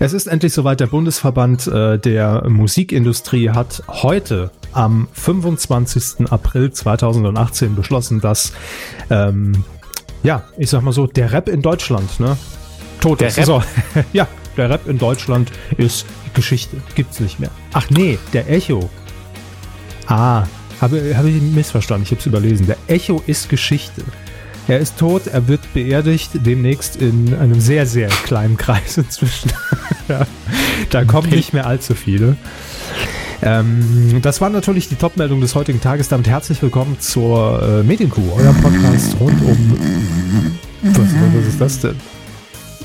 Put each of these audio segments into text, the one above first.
Es ist endlich soweit. Der Bundesverband äh, der Musikindustrie hat heute am 25. April 2018 beschlossen, dass, ähm, ja, ich sag mal so, der Rap in Deutschland, ne, tot Der ist. Rap? So, ja, der Rap in Deutschland ist Geschichte. Gibt's nicht mehr. Ach nee, der Echo. Ah, habe, habe ich missverstanden. Ich habe es überlesen. Der Echo ist Geschichte. Er ist tot, er wird beerdigt, demnächst in einem sehr, sehr kleinen Kreis inzwischen. ja, da kommen nicht mehr allzu viele. Ähm, das war natürlich die Top-Meldung des heutigen Tages. Damit herzlich willkommen zur äh, Medienkuh, euer Podcast rund um. Was, was ist das denn?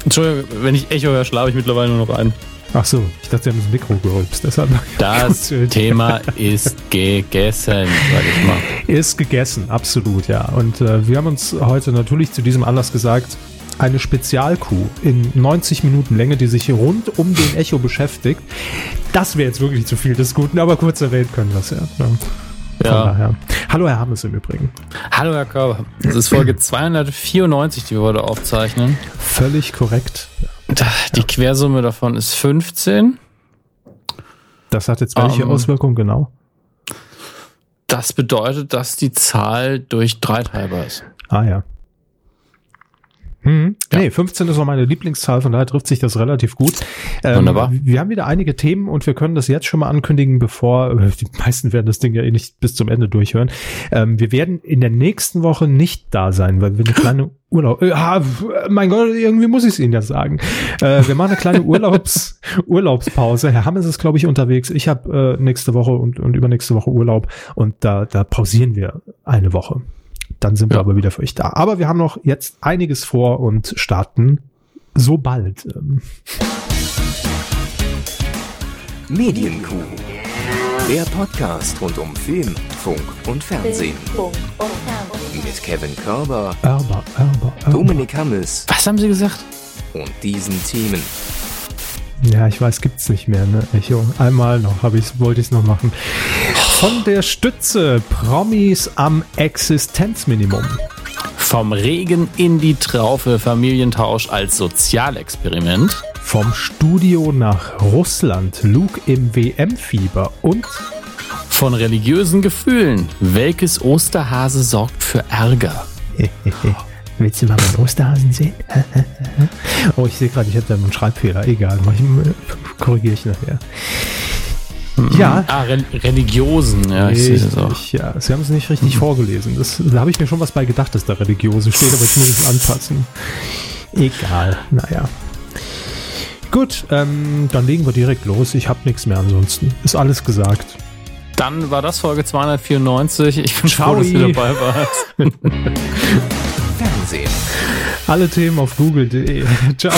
Entschuldigung, wenn ich Echo höre, schlafe ich mittlerweile nur noch ein. Ach so, ich dachte, Sie haben das Mikro gerülpst. Deshalb Das Thema ist gegessen, sag ich mal. ist gegessen, absolut, ja. Und äh, wir haben uns heute natürlich zu diesem Anlass gesagt, eine Spezialkuh in 90 Minuten Länge, die sich rund um den Echo beschäftigt. Das wäre jetzt wirklich zu viel des Guten, aber kurz erwähnt können wir es ja. ja. Ja. Hallo Herr Hammes im Übrigen. Hallo Herr Körber. Das ist Folge 294, die wir heute aufzeichnen. Völlig korrekt. Die Quersumme davon ist 15. Das hat jetzt welche Ähm. Auswirkungen genau? Das bedeutet, dass die Zahl durch drei teilbar ist. Ah ja. Hm. Ja. Nee, 15 ist auch meine Lieblingszahl, von daher trifft sich das relativ gut. Ähm, Wunderbar. Wir haben wieder einige Themen und wir können das jetzt schon mal ankündigen, bevor äh, die meisten werden das Ding ja eh nicht bis zum Ende durchhören. Ähm, wir werden in der nächsten Woche nicht da sein, weil wir eine kleine Urlaub. Ah, mein Gott, irgendwie muss ich es Ihnen ja sagen. Äh, wir machen eine kleine Urlaubs Urlaubspause. Herr Hammes ist, glaube ich, unterwegs. Ich habe äh, nächste Woche und, und übernächste Woche Urlaub und da, da pausieren wir eine Woche. Dann sind wir Ja. aber wieder für euch da. Aber wir haben noch jetzt einiges vor und starten so bald. Ähm, Medienkuh. Der Podcast rund um Film, Funk und Fernsehen. Mit Kevin Körber, Erber, Erber, Erber. Dominik Hammes Was haben Sie gesagt? und diesen Themen. Ja, ich weiß, gibt's nicht mehr, ne? Echo. Einmal noch, habe ich, wollte ich es noch machen. Von der Stütze Promis am Existenzminimum. Vom Regen in die Traufe Familientausch als Sozialexperiment. Vom Studio nach Russland, Luke im WM-Fieber und Von religiösen Gefühlen. Welches Osterhase sorgt für Ärger? Willst du mal meinen Osterhasen sehen? oh, ich sehe gerade, ich habe da einen Schreibfehler. Egal, ich, korrigiere ich nachher. Ja, Ah, Re Religiosen. Ja, ich sehe es auch. ja. Sie haben es nicht richtig vorgelesen. Das, da habe ich mir schon was bei gedacht, dass da religiose steht, aber jetzt muss ich es anpassen. Egal, naja. Gut, ähm, dann legen wir direkt los. Ich habe nichts mehr ansonsten. Ist alles gesagt. Dann war das Folge 294. Ich bin Ciao. froh, dass du dabei warst. Fernsehen. Alle Themen auf google.de. Ciao.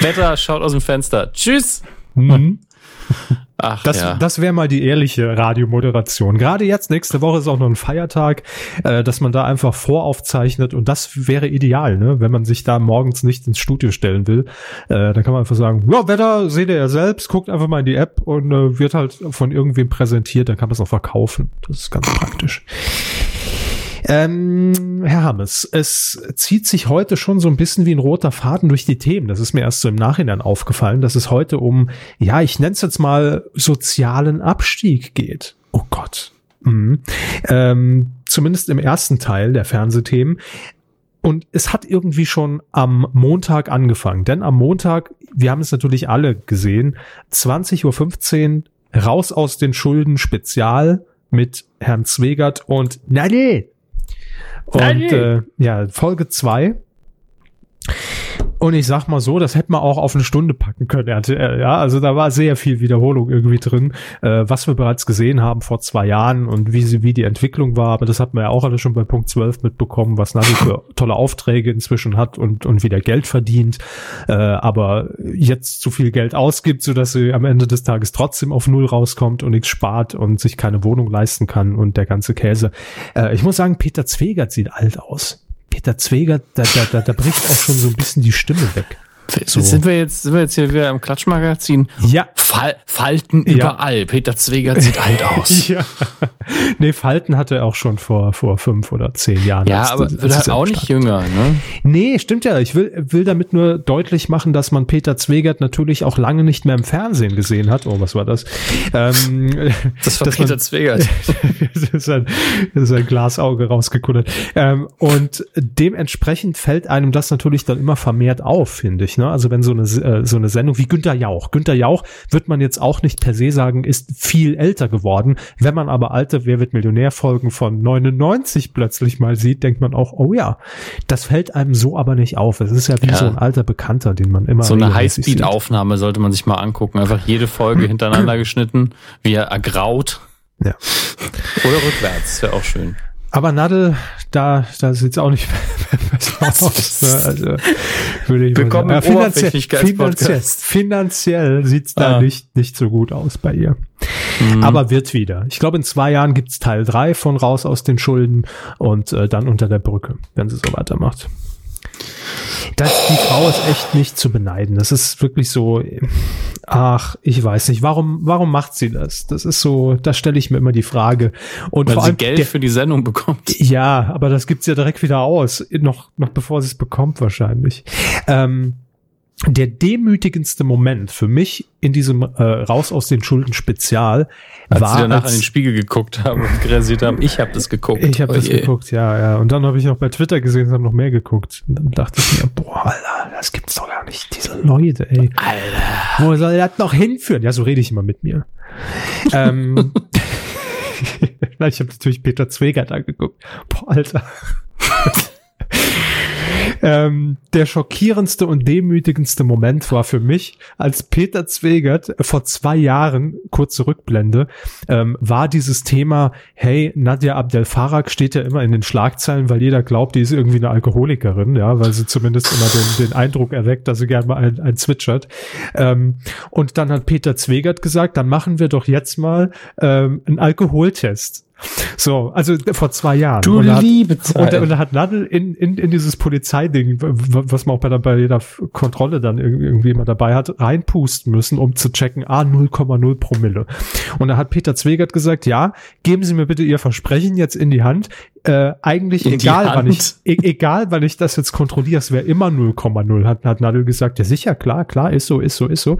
Wetter schaut aus dem Fenster. Tschüss. Mhm. Ach Das, ja. das wäre mal die ehrliche Radiomoderation. Gerade jetzt, nächste Woche ist auch noch ein Feiertag, äh, dass man da einfach voraufzeichnet und das wäre ideal, ne? wenn man sich da morgens nicht ins Studio stellen will. Äh, dann kann man einfach sagen, ja, Wetter seht ihr ja selbst, guckt einfach mal in die App und äh, wird halt von irgendwem präsentiert, dann kann man es auch verkaufen. Das ist ganz praktisch. Ähm, Herr Hammes, es zieht sich heute schon so ein bisschen wie ein roter Faden durch die Themen. Das ist mir erst so im Nachhinein aufgefallen, dass es heute um, ja, ich nenne es jetzt mal sozialen Abstieg geht. Oh Gott. Mhm. Ähm, zumindest im ersten Teil der Fernsehthemen. Und es hat irgendwie schon am Montag angefangen. Denn am Montag, wir haben es natürlich alle gesehen, 20.15 Uhr raus aus den Schulden Spezial mit Herrn Zwegert und Nadel. Und äh, ja, Folge zwei Und ich sag mal so, das hätte man auch auf eine Stunde packen können, RTL. Ja, also da war sehr viel Wiederholung irgendwie drin, äh, was wir bereits gesehen haben vor zwei Jahren und wie sie, wie die Entwicklung war. Aber das hat man ja auch alle schon bei Punkt 12 mitbekommen, was Navi für tolle Aufträge inzwischen hat und, und wieder Geld verdient. Äh, aber jetzt zu viel Geld ausgibt, so dass sie am Ende des Tages trotzdem auf Null rauskommt und nichts spart und sich keine Wohnung leisten kann und der ganze Käse. Äh, ich muss sagen, Peter Zwegert sieht alt aus. Peter Zwegert, da, da, da, da bricht auch schon so ein bisschen die Stimme weg. So. Sind, wir jetzt, sind wir jetzt hier wieder im Klatschmagazin? Ja, Fal Falten Ja. überall. Peter Zwegert sieht alt aus. ja. Nee, Falten hatte er auch schon vor, vor fünf oder zehn Jahren. Ja, als- aber als wird halt auch nicht jünger, ne? Nee, stimmt ja. Ich will, will damit nur deutlich machen, dass man Peter Zwegert natürlich auch lange nicht mehr im Fernsehen gesehen hat. Oh, was war das? Ähm, Das war Peter man- Zwegert. das ist ein, das ist ein Glasauge rausgekullert. Ähm, und dementsprechend fällt einem das natürlich dann immer vermehrt auf, finde ich. Ne? Also wenn so eine, äh, so eine Sendung wie Günter Jauch. Günter Jauch wird man jetzt auch nicht per se sagen, ist viel älter geworden. Wenn man aber alte Wer wird Millionär Folgen von 99 plötzlich mal sieht, denkt man auch, oh ja, das fällt einem so aber nicht auf. Es ist ja wie Ja. so ein alter Bekannter, den man immer So eine. Highspeed-Aufnahme sollte man sich mal angucken. Einfach jede Folge hintereinander geschnitten, wie er ergraut. Ja. Oder rückwärts, wäre auch schön. Aber Nadel, da, da sieht's auch nicht besser aus. Ne? Also, würde ich Willkommen mal sagen. Ja, finanziell, Oberflächlichkeitspodcast. finanziell, finanziell sieht's da Ah. nicht, nicht so gut aus bei ihr. Mhm. Aber wird wieder. Ich glaube, in zwei Jahren gibt's Teil drei von Raus aus den Schulden und äh, dann unter der Brücke, wenn sie so weitermacht. Das, die Frau ist echt nicht zu beneiden. Das ist wirklich so, ach, ich weiß nicht, warum, warum macht sie das? Das ist so, da stelle ich mir immer die Frage. Und Weil vor sie allem Geld der, für die Sendung bekommt. ja, aber das gibt's ja direkt wieder aus, noch, noch bevor sie es bekommt wahrscheinlich. Ähm, der demütigendste Moment für mich in diesem äh, Raus aus den Schulden Spezial Als war, sie danach als, in den Spiegel geguckt haben und realisiert haben, ich habe das geguckt. ich habe Oh das je. geguckt, ja, ja. Und dann habe ich noch bei Twitter gesehen, es haben noch mehr geguckt. Und dann dachte ich mir, boah, Alter, das gibt's doch gar nicht. Diese Leute, ey. Alter. Wo soll das noch hinführen? Ja, so rede ich immer mit mir. ähm, ich habe natürlich Peter Zwegert angeguckt. Boah, Alter. ähm, der schockierendste und demütigendste Moment war für mich, als Peter Zwegert vor zwei Jahren, kurze Rückblende, ähm, war dieses Thema, hey, Nadja Abdel Farag steht ja immer in den Schlagzeilen, weil jeder glaubt, die ist irgendwie eine Alkoholikerin, ja, weil sie zumindest immer den, den Eindruck erweckt, dass sie gerne mal ein, ein zwitschert. Ähm, und dann hat Peter Zwegert gesagt, dann machen wir doch jetzt mal ähm, einen Alkoholtest. So, also vor zwei Jahren. Du Und da hat- liebe und, Zeit. und da hat Nadel in, in, in dieses Polizeiding, was man auch bei, der, bei jeder Kontrolle dann irg- irgendwie immer dabei hat, reinpusten müssen, um zu checken, ah, 0,0 Promille. Und da hat Peter Zwegert gesagt, ja, geben Sie mir bitte Ihr Versprechen jetzt in die Hand. Äh, eigentlich In egal, wann ich, e egal, wann ich das jetzt kontrolliere, es wäre immer 0,0, hat, hat Nadel gesagt, ja sicher, klar, klar, ist so, ist so, ist so.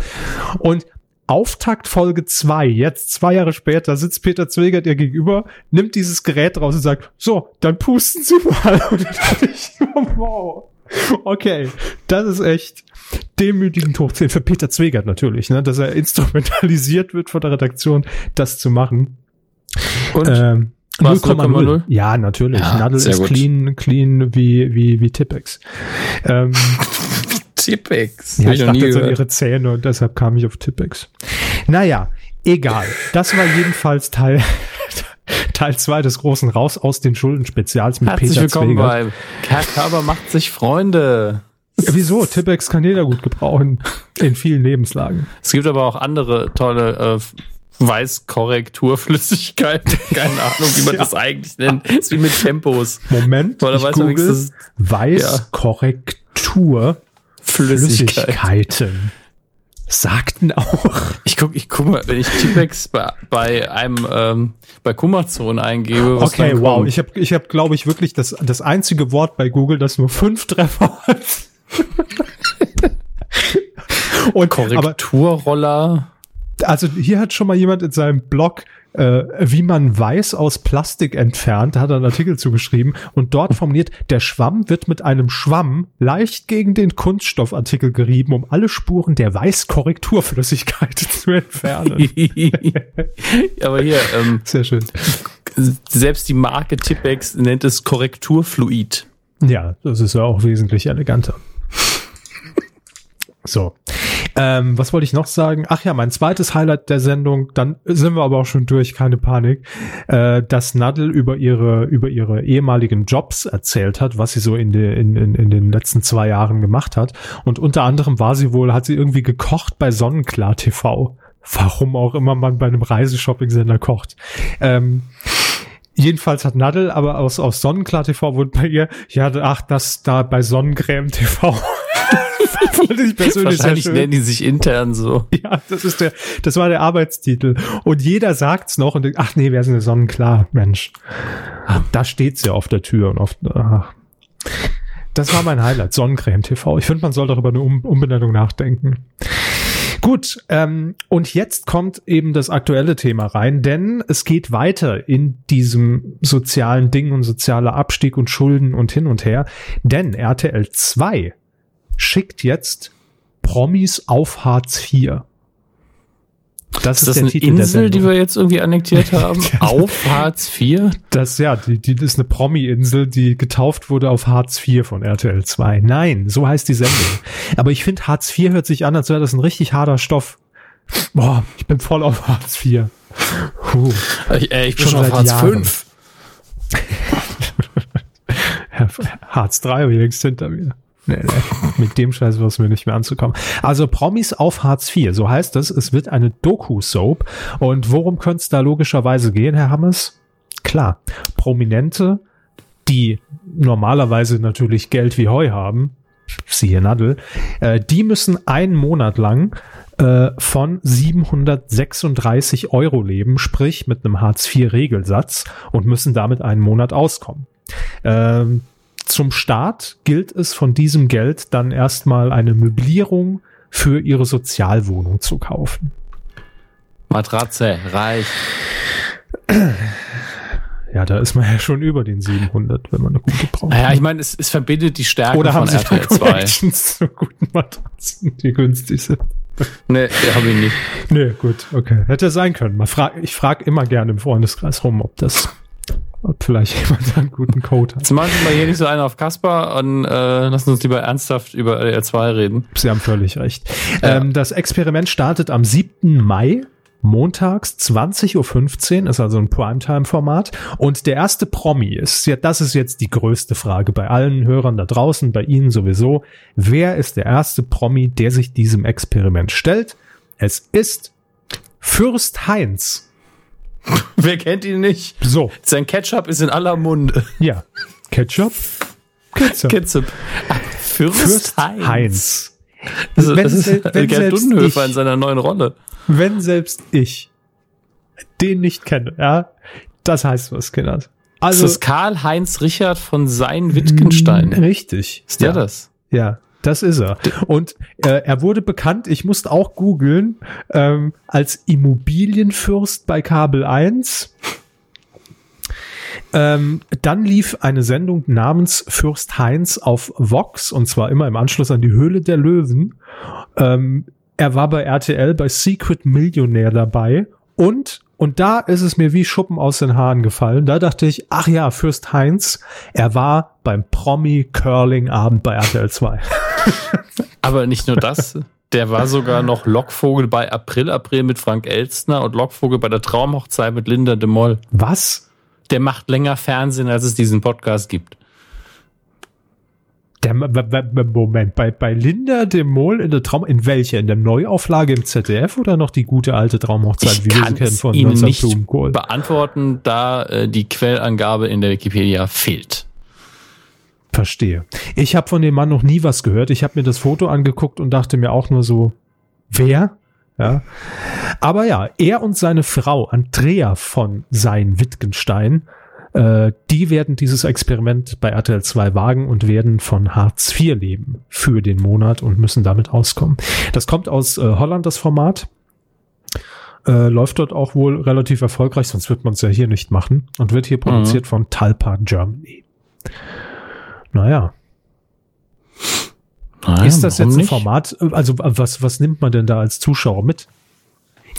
Und Auftakt Folge 2, jetzt zwei Jahre später, sitzt Peter Zwegert ihr gegenüber, nimmt dieses Gerät raus und sagt, so, dann pusten Sie mal. Und dann ich, wow. Okay, das ist echt demütigend hoch 10 für Peter Zwegert natürlich, ne, dass er instrumentalisiert wird von der Redaktion, das zu machen. Und? Ähm, War's 0,0? 0,0? Ja, natürlich. Ja, Nadel ist gut. clean, clean wie, wie, wie Tippex. Ähm, Tippex. ja, ich dachte nie jetzt an gehört. ihre Zähne und deshalb kam ich auf Tippex. Naja, egal. Das war jedenfalls Teil, Teil 2 des großen Raus aus den Schulden Spezials mit Herzlich Peter willkommen Zwegert. bei Herr Körber macht sich Freunde. Ja, Wieso? Tippex kann jeder gut gebrauchen. In vielen Lebenslagen. Es gibt aber auch andere tolle äh, Weißkorrekturflüssigkeiten. Keine Ahnung, wie man Ja. das eigentlich nennt. ist wie mit Tempos. Moment, da ich weiß google Weißkorrektur Flüssigkeit. Flüssigkeiten. Sagten auch. Ich guck, ich guck mal, wenn ich Tippex bei, bei einem ähm, bei Kummerzone eingebe. Was Okay, wow. Ich habe, ich hab, glaube ich, wirklich das, das einzige Wort bei Google, das nur fünf Treffer hat. Und, aber Korrekturroller. also hier hat schon mal jemand in seinem Blog, äh, wie man Weiß aus Plastik entfernt, hat er einen Artikel zugeschrieben und dort formuliert, der Schwamm wird mit einem Schwamm leicht gegen den Kunststoffartikel gerieben, um alle Spuren der Weißkorrekturflüssigkeit zu entfernen. aber hier, ähm, Sehr schön. selbst die Marke Tippex nennt es Korrekturfluid. Ja, das ist ja auch wesentlich eleganter. So. Ähm, was wollte ich noch sagen? Ach ja, mein zweites Highlight der Sendung, dann sind wir aber auch schon durch, keine Panik, äh, dass Nadel über ihre, über ihre ehemaligen Jobs erzählt hat, was sie so in, de, in, in, in den letzten zwei Jahren gemacht hat. Und unter anderem war sie wohl, hat sie irgendwie gekocht bei Sonnenklar TV. Warum auch immer man bei einem Reiseshopping-Sender kocht. Ähm, Jedenfalls hat Nadel aber aus, aus Sonnenklar TV wurde bei ihr, ja, ach, das da bei Sonnencreme TV. Fand ich persönlich Wahrscheinlich nennen die sich intern so. Ja, das ist der, das war der Arbeitstitel. Und jeder sagt's noch und denkt, ach nee, wer ist denn sonnenklar, Mensch. Da steht's ja auf der Tür und auf, ach. Das war mein Highlight, Sonnencreme TV. Ich finde, man soll darüber eine um Umbenennung nachdenken. Gut, ähm, und jetzt kommt eben das aktuelle Thema rein, denn es geht weiter in diesem sozialen Ding und sozialer Abstieg und Schulden und hin und her, denn RTL 2 schickt jetzt Promis auf Hartz IV. Das Ist das eine Insel, die wir jetzt irgendwie annektiert haben? Auf Hartz IV? Das, ja, die, die das ist eine Promi-Insel, die getauft wurde auf Hartz IV von RTL 2. Nein, so heißt die Sendung. Aber ich finde, Hartz IV hört sich an, als wäre das ein richtig harter Stoff. Boah, ich bin voll auf Hartz IV. Puh. Ich, äh, ich bin Schon schon auf seit Hartz Jahren. V. Hartz III habe ich längst hinter mir. Nee, nee. Mit dem Scheiß du mir nicht mehr anzukommen. Also Promis auf Hartz IV, so heißt es. Es wird eine Doku-Soap. Und worum könnte es da logischerweise gehen, Herr Hammes? Klar, Prominente, die normalerweise natürlich Geld wie Heu haben, siehe Nadel, äh, die müssen einen Monat lang äh, von 736 Euro leben, sprich mit einem Hartz-IV-Regelsatz und müssen damit einen Monat auskommen. Ähm, zum Start gilt es von diesem Geld dann erstmal eine Möblierung für ihre Sozialwohnung zu kaufen. Matratze, reich. Ja, da ist man ja schon über den 700, wenn man eine gute braucht. Naja, ich meine, es, es verbindet die Stärken Oder haben von Sie da RTL 2. Connections zu guten Matratzen, die günstig sind? Nee, habe ich nicht. Nee, gut, okay. Hätte sein können. Mal frag, ich frage immer gerne im Freundeskreis rum, ob das, ob vielleicht jemand einen guten Code hat. Jetzt machen Sie mal hier nicht so einen auf Kasper und äh, lassen uns lieber ernsthaft über RTL 2 reden. Sie haben völlig recht. Ja. Ähm, das Experiment startet am 7. Mai. Montags 20.15 Uhr ist also ein Primetime-Format. Und der erste Promi ist, ja, das ist jetzt die größte Frage bei allen Hörern da draußen, bei Ihnen sowieso. Wer ist der erste Promi, der sich diesem Experiment stellt? Es ist Fürst Heinz. Wer kennt ihn nicht? So, Sein Ketchup ist in aller Munde. ja. Ketchup? Ketchup. Ketchup. Fürst, Fürst Heinz. Heinz. Also, Wenn das ist wenn Gerd selbst Dudenhöfer ich- in seiner neuen Rolle. Wenn selbst ich den nicht kenne, ja, das heißt was, Kinders. Also, Also, das ist Karl-Heinz Richard von Sein-Wittgenstein. Richtig. Ist der ja. das? Ja, das ist er. Und äh, er wurde bekannt, ich musste auch googeln, ähm, als Immobilienfürst bei Kabel 1. Ähm, dann lief eine Sendung namens Fürst Heinz auf Vox und zwar immer im Anschluss an die Höhle der Löwen. Ähm, er war bei RTL bei Secret Millionär dabei und und da ist es mir wie Schuppen aus den Haaren gefallen. Da dachte ich, ach ja, Fürst Heinz, er war beim Promi Curling Abend bei RTL 2. Aber nicht nur das. Der war sogar noch Lockvogel bei April April mit Frank Elstner und Lockvogel bei der Traumhochzeit mit Linda de Moll. Was? Der macht länger Fernsehen, als es diesen Podcast gibt. Der Moment, bei, bei Linda de Mol in der Traum, in welcher? In der Neuauflage im ZDF oder noch die gute alte Traumhochzeit, Ich wie wir sie kennen von Ihnen nicht Blumenkohl? beantworten, da äh, die Quellangabe in der Wikipedia fehlt. Verstehe. Ich habe von dem Mann noch nie was gehört. Ich habe mir das Foto angeguckt und dachte mir auch nur so, wer? Ja. Aber ja, er und seine Frau Andrea von Sein Wittgenstein, äh, die werden dieses Experiment bei RTL 2 wagen und werden von Hartz IV leben für den Monat und müssen damit auskommen. Das kommt aus äh, Holland, das Format. Äh, läuft dort auch wohl relativ erfolgreich, sonst wird man es ja hier nicht machen und wird hier produziert von Talpa Germany. Naja, Nein, ist das jetzt ein nicht? Format? Also was, was nimmt man denn da als Zuschauer mit?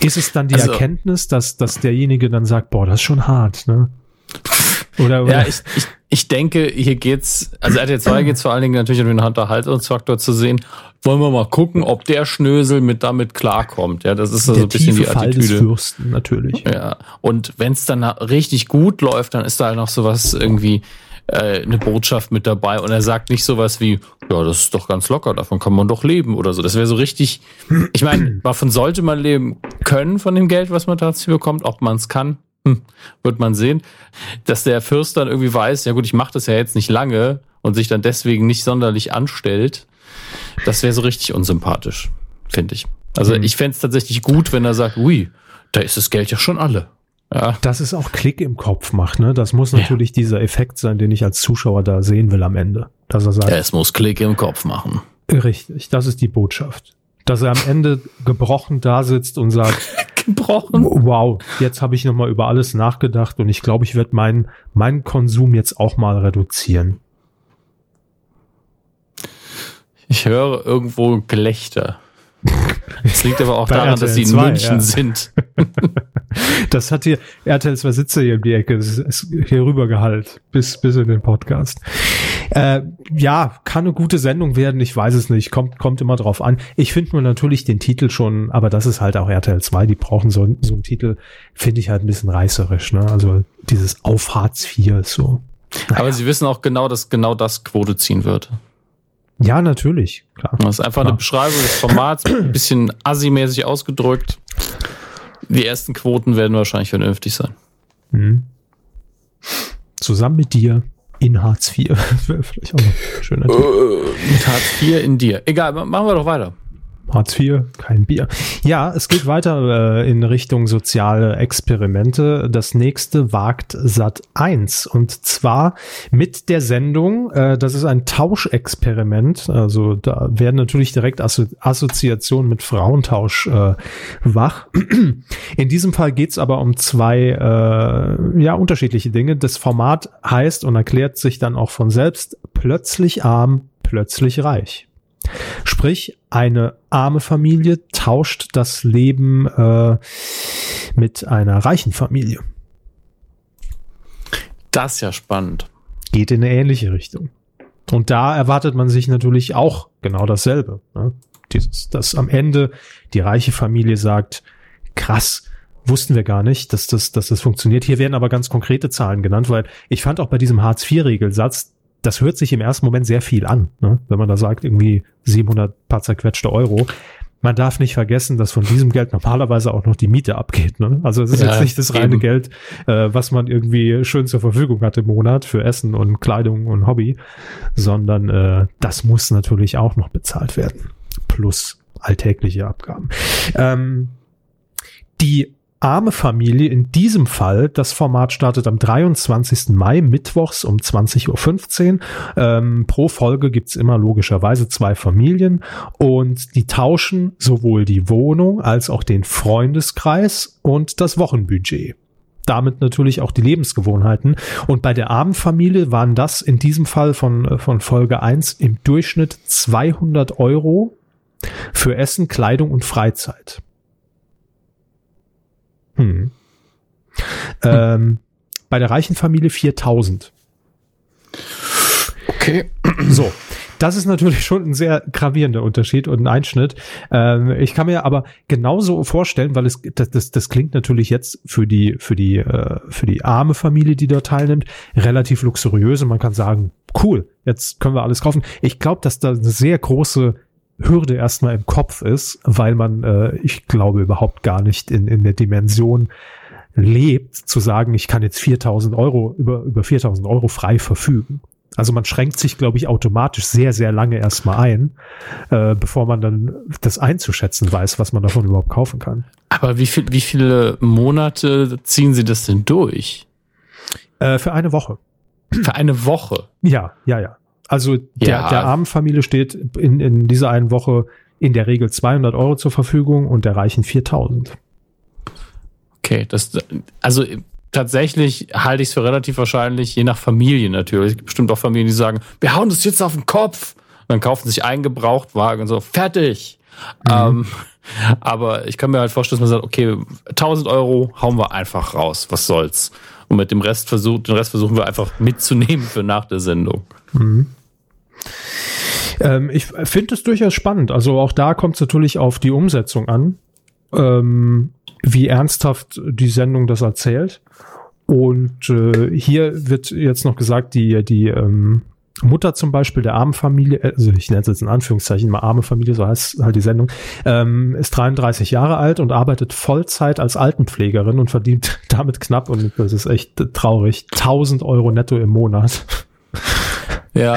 Ist es dann die Also- Erkenntnis, dass, dass derjenige dann sagt, boah, das ist schon hart, ne? Oder, oder Ja, ich, ich, ich denke, hier geht's, also RTL 2 geht's vor allen Dingen natürlich um den Unterhaltungsfaktor zu sehen. Wollen wir mal gucken, ob der Schnösel mit damit klarkommt. Ja, das ist so der ein bisschen die Fall des Attitüde. Fürsten, natürlich. Ja, und wenn es dann richtig gut läuft, dann ist da halt noch sowas irgendwie äh, eine Botschaft mit dabei und er sagt nicht sowas wie, ja, das ist doch ganz locker, davon kann man doch leben oder so. Das wäre so richtig, ich meine, davon sollte man leben können von dem Geld, was man dazu bekommt, ob man es kann. Hm, wird man sehen, dass der Fürst dann irgendwie weiß, ja gut, ich mache das ja jetzt nicht lange und sich dann deswegen nicht sonderlich anstellt. Das wäre so richtig unsympathisch, finde ich. Also Hm. ich fände es tatsächlich gut, wenn er sagt, ui, da ist das Geld ja schon alle. Ja, Dass es auch Klick im Kopf macht, ne? Das muss natürlich dieser Effekt sein, den ich als Zuschauer da sehen will am Ende. Dass er sagt, es muss Klick im Kopf machen. richtig, das ist die Botschaft. Dass er am Ende gebrochen da sitzt und sagt, Gebrochen. wow, jetzt habe ich nochmal über alles nachgedacht und ich glaube, ich werde meinen meinen Konsum jetzt auch mal reduzieren. Ich höre irgendwo Gelächter. Das liegt aber auch daran, dass sie in RTL 2, München ja. sind. Das hat hier RTL 2 Sitze hier um die Ecke, hier rüber gehalt, bis, bis in den Podcast. Äh, ja, kann eine gute Sendung werden, ich weiß es nicht, kommt, kommt immer drauf an. Ich finde nur natürlich den Titel schon, aber das ist halt auch RTL 2, die brauchen so, so einen Titel, finde ich halt ein bisschen reißerisch, ne? Also dieses Auf Hartz IV so. Aber sie wissen auch genau, dass genau das Quote ziehen wird. Ja, natürlich, klar. Das ist einfach eine Klar. Beschreibung des Formats, ein bisschen assi-mäßig ausgedrückt. Die ersten Quoten werden wahrscheinlich vernünftig sein. Mhm. Zusammen mit dir in Hartz IV. Das wäre vielleicht auch noch ein schöner Titel. Mit Hartz IV in dir. Egal, ma- machen wir doch weiter. Hartz IV, kein Bier. Ja, es geht weiter äh, in Richtung soziale Experimente. Das nächste wagt Sat 1 und zwar mit der Sendung, äh, das ist ein Tauschexperiment. Also da werden natürlich direkt Asso Assoziationen mit Frauentausch äh, wach. In diesem Fall geht's aber um zwei äh, ja unterschiedliche Dinge. Das Format heißt und erklärt sich dann auch von selbst plötzlich arm, plötzlich reich. Sprich, eine arme Familie tauscht das Leben äh, mit einer reichen Familie. Das ist ja spannend. Geht in eine ähnliche Richtung. Und da erwartet man sich natürlich auch genau dasselbe. Ne? Dieses, dass am Ende die reiche Familie sagt, krass, wussten wir gar nicht, dass das, dass das funktioniert. Hier werden aber ganz konkrete Zahlen genannt, weil ich fand auch bei diesem Hartz-IV-Regelsatz, das hört sich im ersten Moment sehr viel an, ne? wenn man da sagt, irgendwie 700 paar zerquetschte Euro. Man darf nicht vergessen, dass von diesem Geld normalerweise auch noch die Miete abgeht. Ne? Also es ist Ja, jetzt nicht das reine eben. Geld, äh, was man irgendwie schön zur Verfügung hat im Monat für Essen und Kleidung und Hobby, sondern äh, das muss natürlich auch noch bezahlt werden. Plus alltägliche Abgaben. Ähm, die arme Familie in diesem Fall, das Format startet am 23. Mai, mittwochs um 20.15 Uhr. Ähm, pro Folge gibt's immer logischerweise zwei Familien und die tauschen sowohl die Wohnung als auch den Freundeskreis und das Wochenbudget. Damit natürlich auch die Lebensgewohnheiten. Und bei der armen Familie waren das in diesem Fall von, äh, von Folge 1 im Durchschnitt 200 Euro für Essen, Kleidung und Freizeit. Hm. Ähm, bei der reichen Familie 4000. Okay. So. Das ist natürlich schon ein sehr gravierender Unterschied und ein Einschnitt. Ähm, ich kann mir aber genauso vorstellen, weil es das, das, das klingt natürlich jetzt für die für die äh, für die arme Familie, die dort teilnimmt, relativ luxuriös und man kann sagen, cool, jetzt können wir alles kaufen. Ich glaube, dass da eine sehr große Hürde erstmal im Kopf ist, weil man, äh, ich glaube, überhaupt gar nicht in, in der Dimension lebt, zu sagen, ich kann jetzt 4000 Euro, über, über 4000 Euro frei verfügen. Also man schränkt sich, glaube ich, automatisch sehr, sehr lange erstmal ein, äh, bevor man dann das einzuschätzen weiß, was man davon überhaupt kaufen kann. Aber wie, viel, wie viele Monate ziehen sie das denn durch? Äh, für eine Woche. Für eine Woche. Ja, ja, ja. Also der, Ja. der armen Familie steht in, in dieser einen Woche in der Regel 200 Euro zur Verfügung und der reichen 4000. Okay, das, also tatsächlich halte ich es für relativ wahrscheinlich, je nach Familie natürlich. Es gibt bestimmt auch Familien, die sagen, wir hauen das jetzt auf den Kopf. Und dann kaufen sich einen Gebrauchtwagen und so, fertig. Ähm, aber ich kann mir halt vorstellen, dass man sagt, okay, 1000 Euro hauen wir einfach raus, was soll's. Und mit dem Rest versucht, den Rest versuchen wir einfach mitzunehmen für nach der Sendung. Ähm, ich finde es durchaus spannend. Also auch da kommt es natürlich auf die Umsetzung an, ähm, wie ernsthaft die Sendung das erzählt. Und äh, hier wird jetzt noch gesagt, die, die ähm, Mutter zum Beispiel der armen Familie, also ich nenne es jetzt in Anführungszeichen mal arme Familie, so heißt halt die Sendung, ähm, ist 33 Jahre alt und arbeitet Vollzeit als Altenpflegerin und verdient damit knapp, und das ist echt traurig, 1000 Euro netto im Monat. Ja,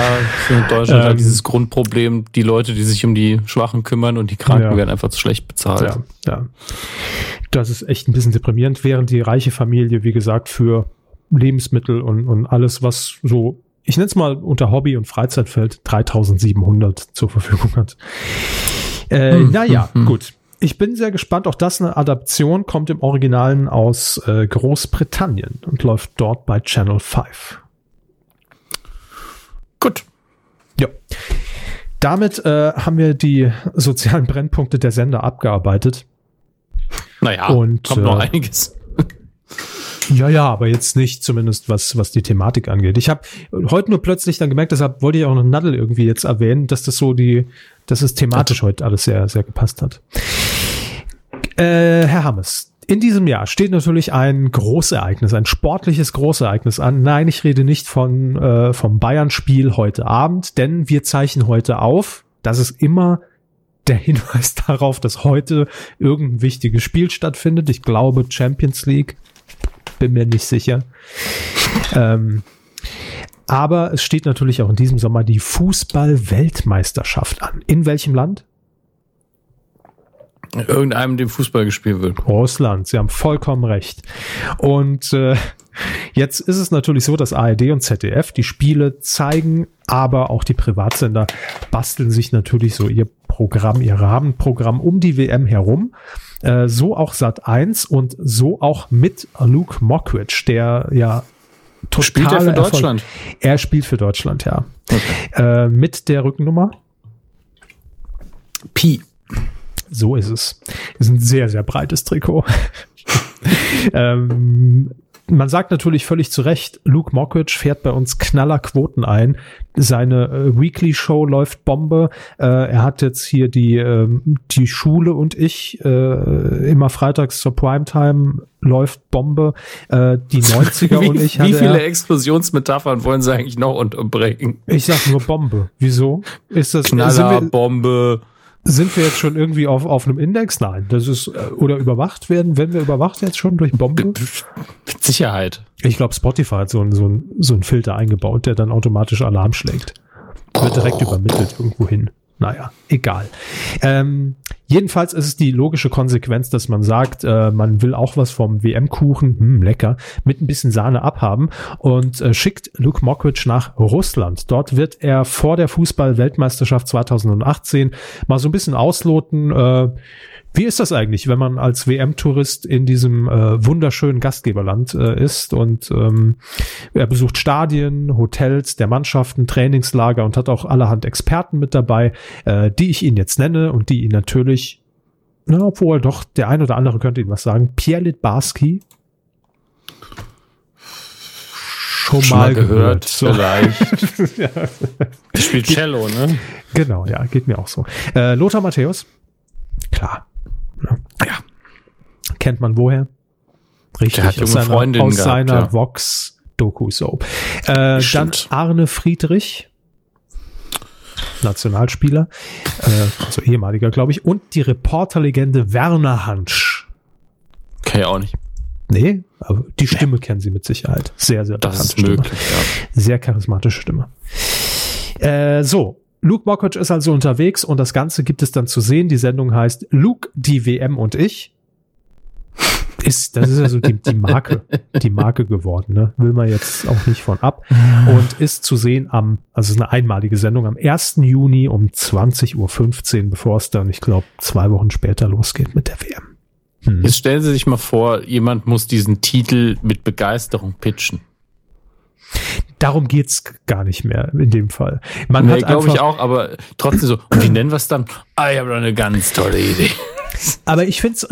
in Deutschland Ähm, halt dieses Grundproblem, die Leute, die sich um die Schwachen kümmern und die Kranken Ja. werden einfach zu schlecht bezahlt. Ja, ja. Das ist echt ein bisschen deprimierend, während die reiche Familie, wie gesagt, für Lebensmittel und, und alles, was so, ich nenne es mal unter Hobby und Freizeit fällt, 3700 zur Verfügung hat. Äh, Hm, naja, hm. gut. Ich bin sehr gespannt. Auch das eine Adaption kommt im Originalen aus äh, Großbritannien und läuft dort bei Channel 5. Gut. Ja. Damit äh, haben wir die sozialen Brennpunkte der Sender abgearbeitet. Naja, Und, kommt noch äh, einiges. Ja, ja, aber jetzt nicht zumindest, was, was die Thematik angeht. Ich habe heute nur plötzlich dann gemerkt, deshalb wollte ich auch noch Nadel irgendwie jetzt erwähnen, dass das so die, dass es thematisch heute alles sehr, sehr gepasst hat. Äh, Herr Hammes, in diesem Jahr steht natürlich ein Großereignis, ein sportliches Großereignis an. Nein, ich rede nicht von, äh, vom Bayern-Spiel heute Abend, denn wir zeichnen heute auf. Das ist immer der Hinweis darauf, dass heute irgendein wichtiges Spiel stattfindet. Ich glaube Champions League bin mir nicht sicher. ähm, aber es steht natürlich auch in diesem Sommer die Fußball-Weltmeisterschaft an. In welchem Land? Irgendeinem, dem Fußball gespielt wird. Russland. Sie haben vollkommen recht. Und äh, jetzt ist es natürlich so, dass ARD und ZDF die Spiele zeigen, aber auch die Privatsender basteln sich natürlich so ihr Programm, ihr Rahmenprogramm um die WM herum. Äh, so auch Sat 1 und so auch mit Luke Mockridge, der ja total Spielt er für Erfolg- Deutschland? Er spielt für Deutschland, ja. Äh, mit der Rückennummer Pi. So ist es. Ist ein sehr, sehr breites Trikot. ähm, man sagt natürlich völlig zu Recht, Luke Mockridge fährt bei uns Knallerquoten ein. Seine äh, Weekly Show läuft Bombe. Äh, er hat jetzt hier die, ähm, die Schule und ich äh, immer freitags zur Primetime läuft Bombe. Äh, die 90er Wie, und ich wie hatte viele er, Explosionsmetaphern wollen sie eigentlich noch unterbringen? Ich sag nur Bombe. Wieso? Ist das Knaller, wir, Bombe. Sind wir jetzt schon irgendwie auf, auf einem Index? Nein, das ist, äh, oder überwacht werden, werden wir überwacht jetzt schon durch Bombe? Mit Sicherheit. Ich glaube, Spotify hat so einen so einen- so einen Filter eingebaut, der dann automatisch Alarm schlägt. Wird direkt übermittelt irgendwo hin. Naja, egal. Ähm, jedenfalls ist es die logische Konsequenz, dass man sagt, äh, man will auch was vom WM-Kuchen, hm, lecker, mit ein bisschen Sahne abhaben und äh, schickt Luke Mockridge nach Russland. Dort wird er vor der Fußball-Weltmeisterschaft 2018 mal so ein bisschen ausloten, äh, wie ist das eigentlich, wenn man als WM-Tourist in diesem äh, wunderschönen Gastgeberland äh, ist und ähm, er besucht Stadien, Hotels der Mannschaften, Trainingslager und hat auch allerhand Experten mit dabei, äh, die ich ihn jetzt nenne und die ihn natürlich, na, obwohl doch der ein oder andere könnte ihm was sagen, Pierre Litbarski schon, Schon mal gehört, So. vielleicht. ja, spielt Cello, ne? genau, ja, geht mir auch so. Äh, Lothar Matthäus, klar. Ja. Ja. Kennt man woher? Richtig, Der hat junge aus seiner, aus gehabt, seiner ja. Vox-Doku-Soap. Äh, dann. Arne Friedrich, Nationalspieler, äh, also ehemaliger, glaube ich, und die Reporterlegende Werner Hansch. Kann ja auch nicht. Nee, aber die Stimme kennen Sie mit Sicherheit. Sehr, sehr Das ist möglich, ja. Sehr charismatische Stimme. Äh, so, Luke Mockridge ist also unterwegs und das Ganze gibt es dann zu sehen. Die Sendung heißt Luke, die WM und ich. Ist, das ist also die, die Marke, die Marke geworden, ne? Will man jetzt auch nicht von ab. Und ist zu sehen am, also es ist eine einmalige Sendung am 1. Juni um 20.15 Uhr, bevor es dann, ich glaube, zwei Wochen später losgeht mit der WM. Hm. Jetzt stellen Sie sich mal vor, jemand muss diesen Titel mit Begeisterung pitchen. Darum geht's gar nicht mehr in dem Fall. Man Nee, hat glaube ich auch, aber trotzdem so. Und wie nennen wir es dann? Ah, ich habe doch eine ganz tolle Idee. Aber ich finde es,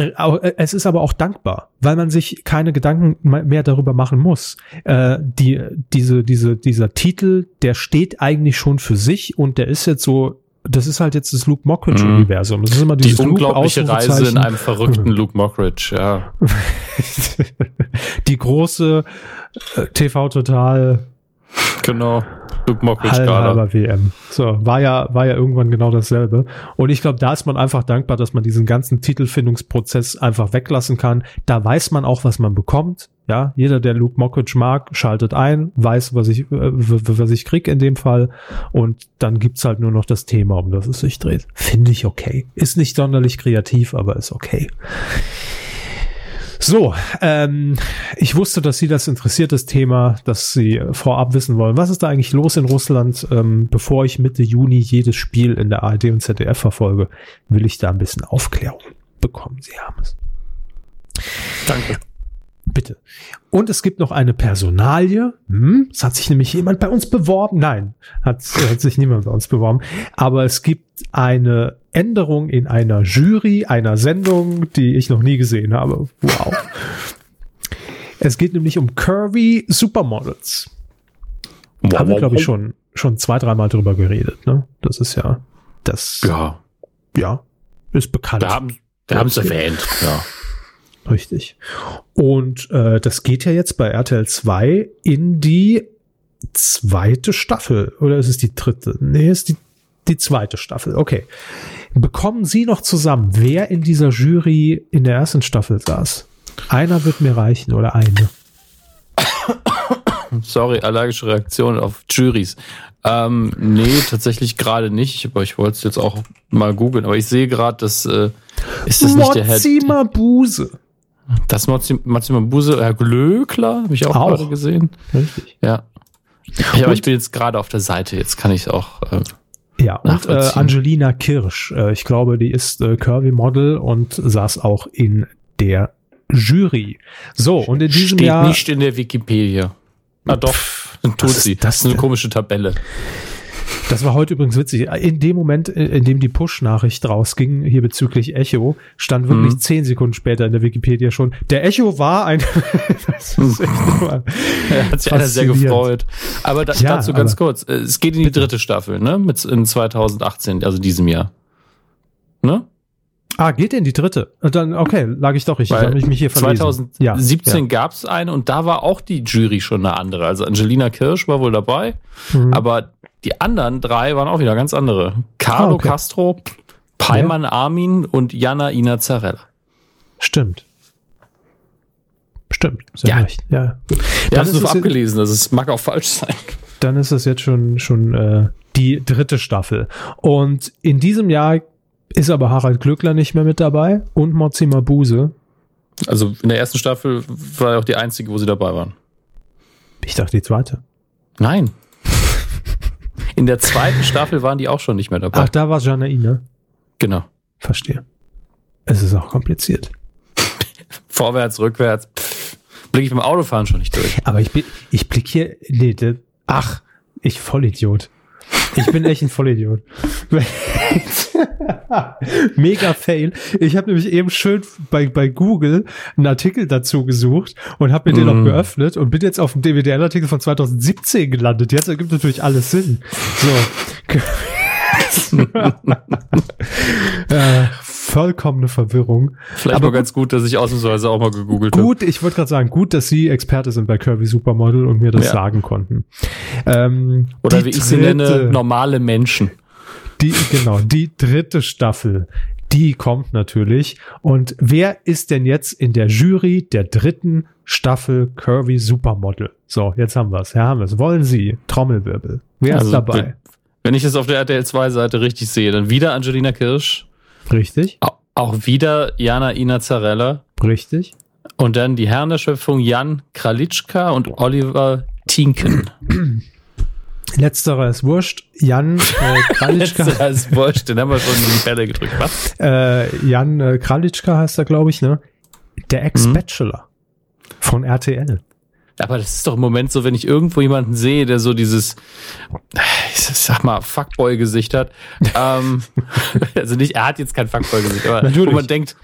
es ist aber auch dankbar, weil man sich keine Gedanken me- mehr darüber machen muss. Äh, die, diese, diese, dieser Titel, der steht eigentlich schon für sich und der ist jetzt so, das ist halt jetzt das Luke Mockridge-Universum. Das ist immer Die dieses unglaubliche Reise in einem verrückten Luke Mockridge, ja. Die große äh, TV-Total Genau. Halber WM. So, war ja, war ja irgendwann genau dasselbe. Und ich glaube, da ist man einfach dankbar, dass man diesen ganzen Titelfindungsprozess einfach weglassen kann. Da weiß man auch, was man bekommt. Ja, jeder, der Luke Mockridge mag, schaltet ein, weiß, was ich, äh, was ich krieg in dem Fall. Und dann gibt's halt nur noch das Thema, um das es sich dreht. Finde ich okay. Ist nicht sonderlich kreativ, aber ist okay. So, ähm, ich wusste, dass Sie das interessiert, das Thema, dass Sie vorab wissen wollen. Was ist da eigentlich los in Russland? Ähm, bevor ich Mitte Juni jedes Spiel in der ARD und ZDF verfolge, will ich da ein bisschen Aufklärung bekommen. Sie haben es. Danke. Bitte. Und es gibt noch eine Personalie. Hm, es hat sich nämlich jemand bei uns beworben. Nein, hat, hat sich niemand bei uns beworben. Aber es gibt eine Änderung in einer Jury einer Sendung, die ich noch nie gesehen habe. Wow. es geht nämlich um Curvy Supermodels. Wow, haben wir, glaube ich, schon, schon zwei, dreimal drüber geredet. Ne? Das ist ja, das, Ja, ja ist bekannt. da haben, da haben es erwähnt. Ja. Richtig. Und äh, das geht ja jetzt bei RTL 2 in die zweite Staffel. Oder ist es die dritte? Nee, ist die, die zweite Staffel. Okay. Bekommen Sie noch zusammen, wer in dieser Jury in der ersten Staffel saß? Einer wird mir reichen oder eine. Sorry, allergische Reaktion auf Juries. Ähm, nee, tatsächlich gerade nicht, aber ich wollte es jetzt auch mal googeln. Aber ich sehe gerade, dass äh, ist das nicht der Herr Mozima Buse. Das Maxima Buse, Herr Glöckler, habe ich auch, Auch. gerade gesehen. Richtig. Ja. ja aber ich bin jetzt gerade auf der Seite, jetzt kann ich auch. Äh, Ja, und äh. Angelina Kirsch. Äh, ich glaube, die ist äh, Curvy-Model und saß auch in der Jury. So, und in diesem steht Jahr. nicht in der Wikipedia. Ah doch, dann tut sie. das Das ist eine komische Tabelle. Das war heute übrigens witzig. In dem Moment, in dem die Push-Nachricht rausging, hier bezüglich Echo, stand wirklich Mhm. zehn Sekunden später in der Wikipedia schon, der Echo war ein... das ist echt immer Da hat sich einer sehr gefreut. Aber da, Ja, dazu ganz kurz. äh, Es geht in die dritte Staffel, ne? Mit in 2018, also diesem Jahr. Ne? Ah, geht in die dritte. Dann, okay, lag ich doch richtig. Weil Dann ich mich hier verlesen. 2017 gab es eine und da war auch die Jury schon eine andere. Also Angelina Kirsch war wohl dabei, Ja. Mhm. aber die anderen drei waren auch wieder ganz andere. Carlo Ah, okay. Castro, Paiman Armin und Jana Ina Zarella. Stimmt. Stimmt. Sie Ja. recht. Ja. Es nur es jetzt- abgelesen, das ist, mag auch falsch sein. dann ist es jetzt schon, schon äh, die dritte Staffel. Und in diesem Jahr ist aber Harald Glöckler nicht mehr mit dabei und Mozima Buse. Also in der ersten Staffel war auch die einzige, wo sie dabei waren. Ich dachte die zweite. Nein. In der zweiten Staffel waren die auch schon nicht mehr dabei. Ach, da war Janaine. Genau. Verstehe. Es ist auch kompliziert. Vorwärts, rückwärts. Pff, Blick ich beim Autofahren schon nicht durch. Aber ich bin, ich blick hier, nee, ach, ich Vollidiot. Ich bin echt ein Vollidiot. Mega Fail. Ich habe nämlich eben schön bei, bei Google einen Artikel dazu gesucht und habe mir den Mm. noch geöffnet und bin jetzt auf dem DWDL-Artikel von 2017 gelandet. Jetzt ergibt natürlich alles Sinn. So. äh, vollkommene Verwirrung. Vielleicht Aber ganz gut, dass ich ausnahmsweise auch mal gegoogelt habe. Gut, ich wollte gerade sagen, gut, dass Sie Experte sind bei Kirby Supermodel und mir das Ja. sagen konnten. Ähm, Oder wie ich sie nenne, normale Menschen. Die, genau, die dritte Staffel, die kommt natürlich. Und wer ist denn jetzt in der Jury der dritten Staffel Curvy Supermodel? So, jetzt haben wir es. Ja, haben wir es. Wollen Sie Trommelwirbel? Wer Also, ist dabei? Wenn, ich das auf der RTL 2 Seite richtig sehe, dann wieder Angelina Kirsch, Richtig? au- auch wieder Jana Ina Zarella Richtig? und dann die Herren der Schöpfung Jan Kralitschka und Oliver Tinken. Letzterer ist wurscht. Jan äh, Kralitschka, Letzterer ist wurscht, den haben wir schon in die Bälle gedrückt. Was? äh, Jan äh, Kralitschka heißt er, glaube ich, ne? Der Ex-Bachelor von RTL. Aber das ist doch im Moment so, wenn ich irgendwo jemanden sehe, der so dieses, ich sag mal, Fuckboy-Gesicht hat. Ähm, also nicht, er hat jetzt kein Fuckboy-Gesicht, aber Natürlich. wo man denkt,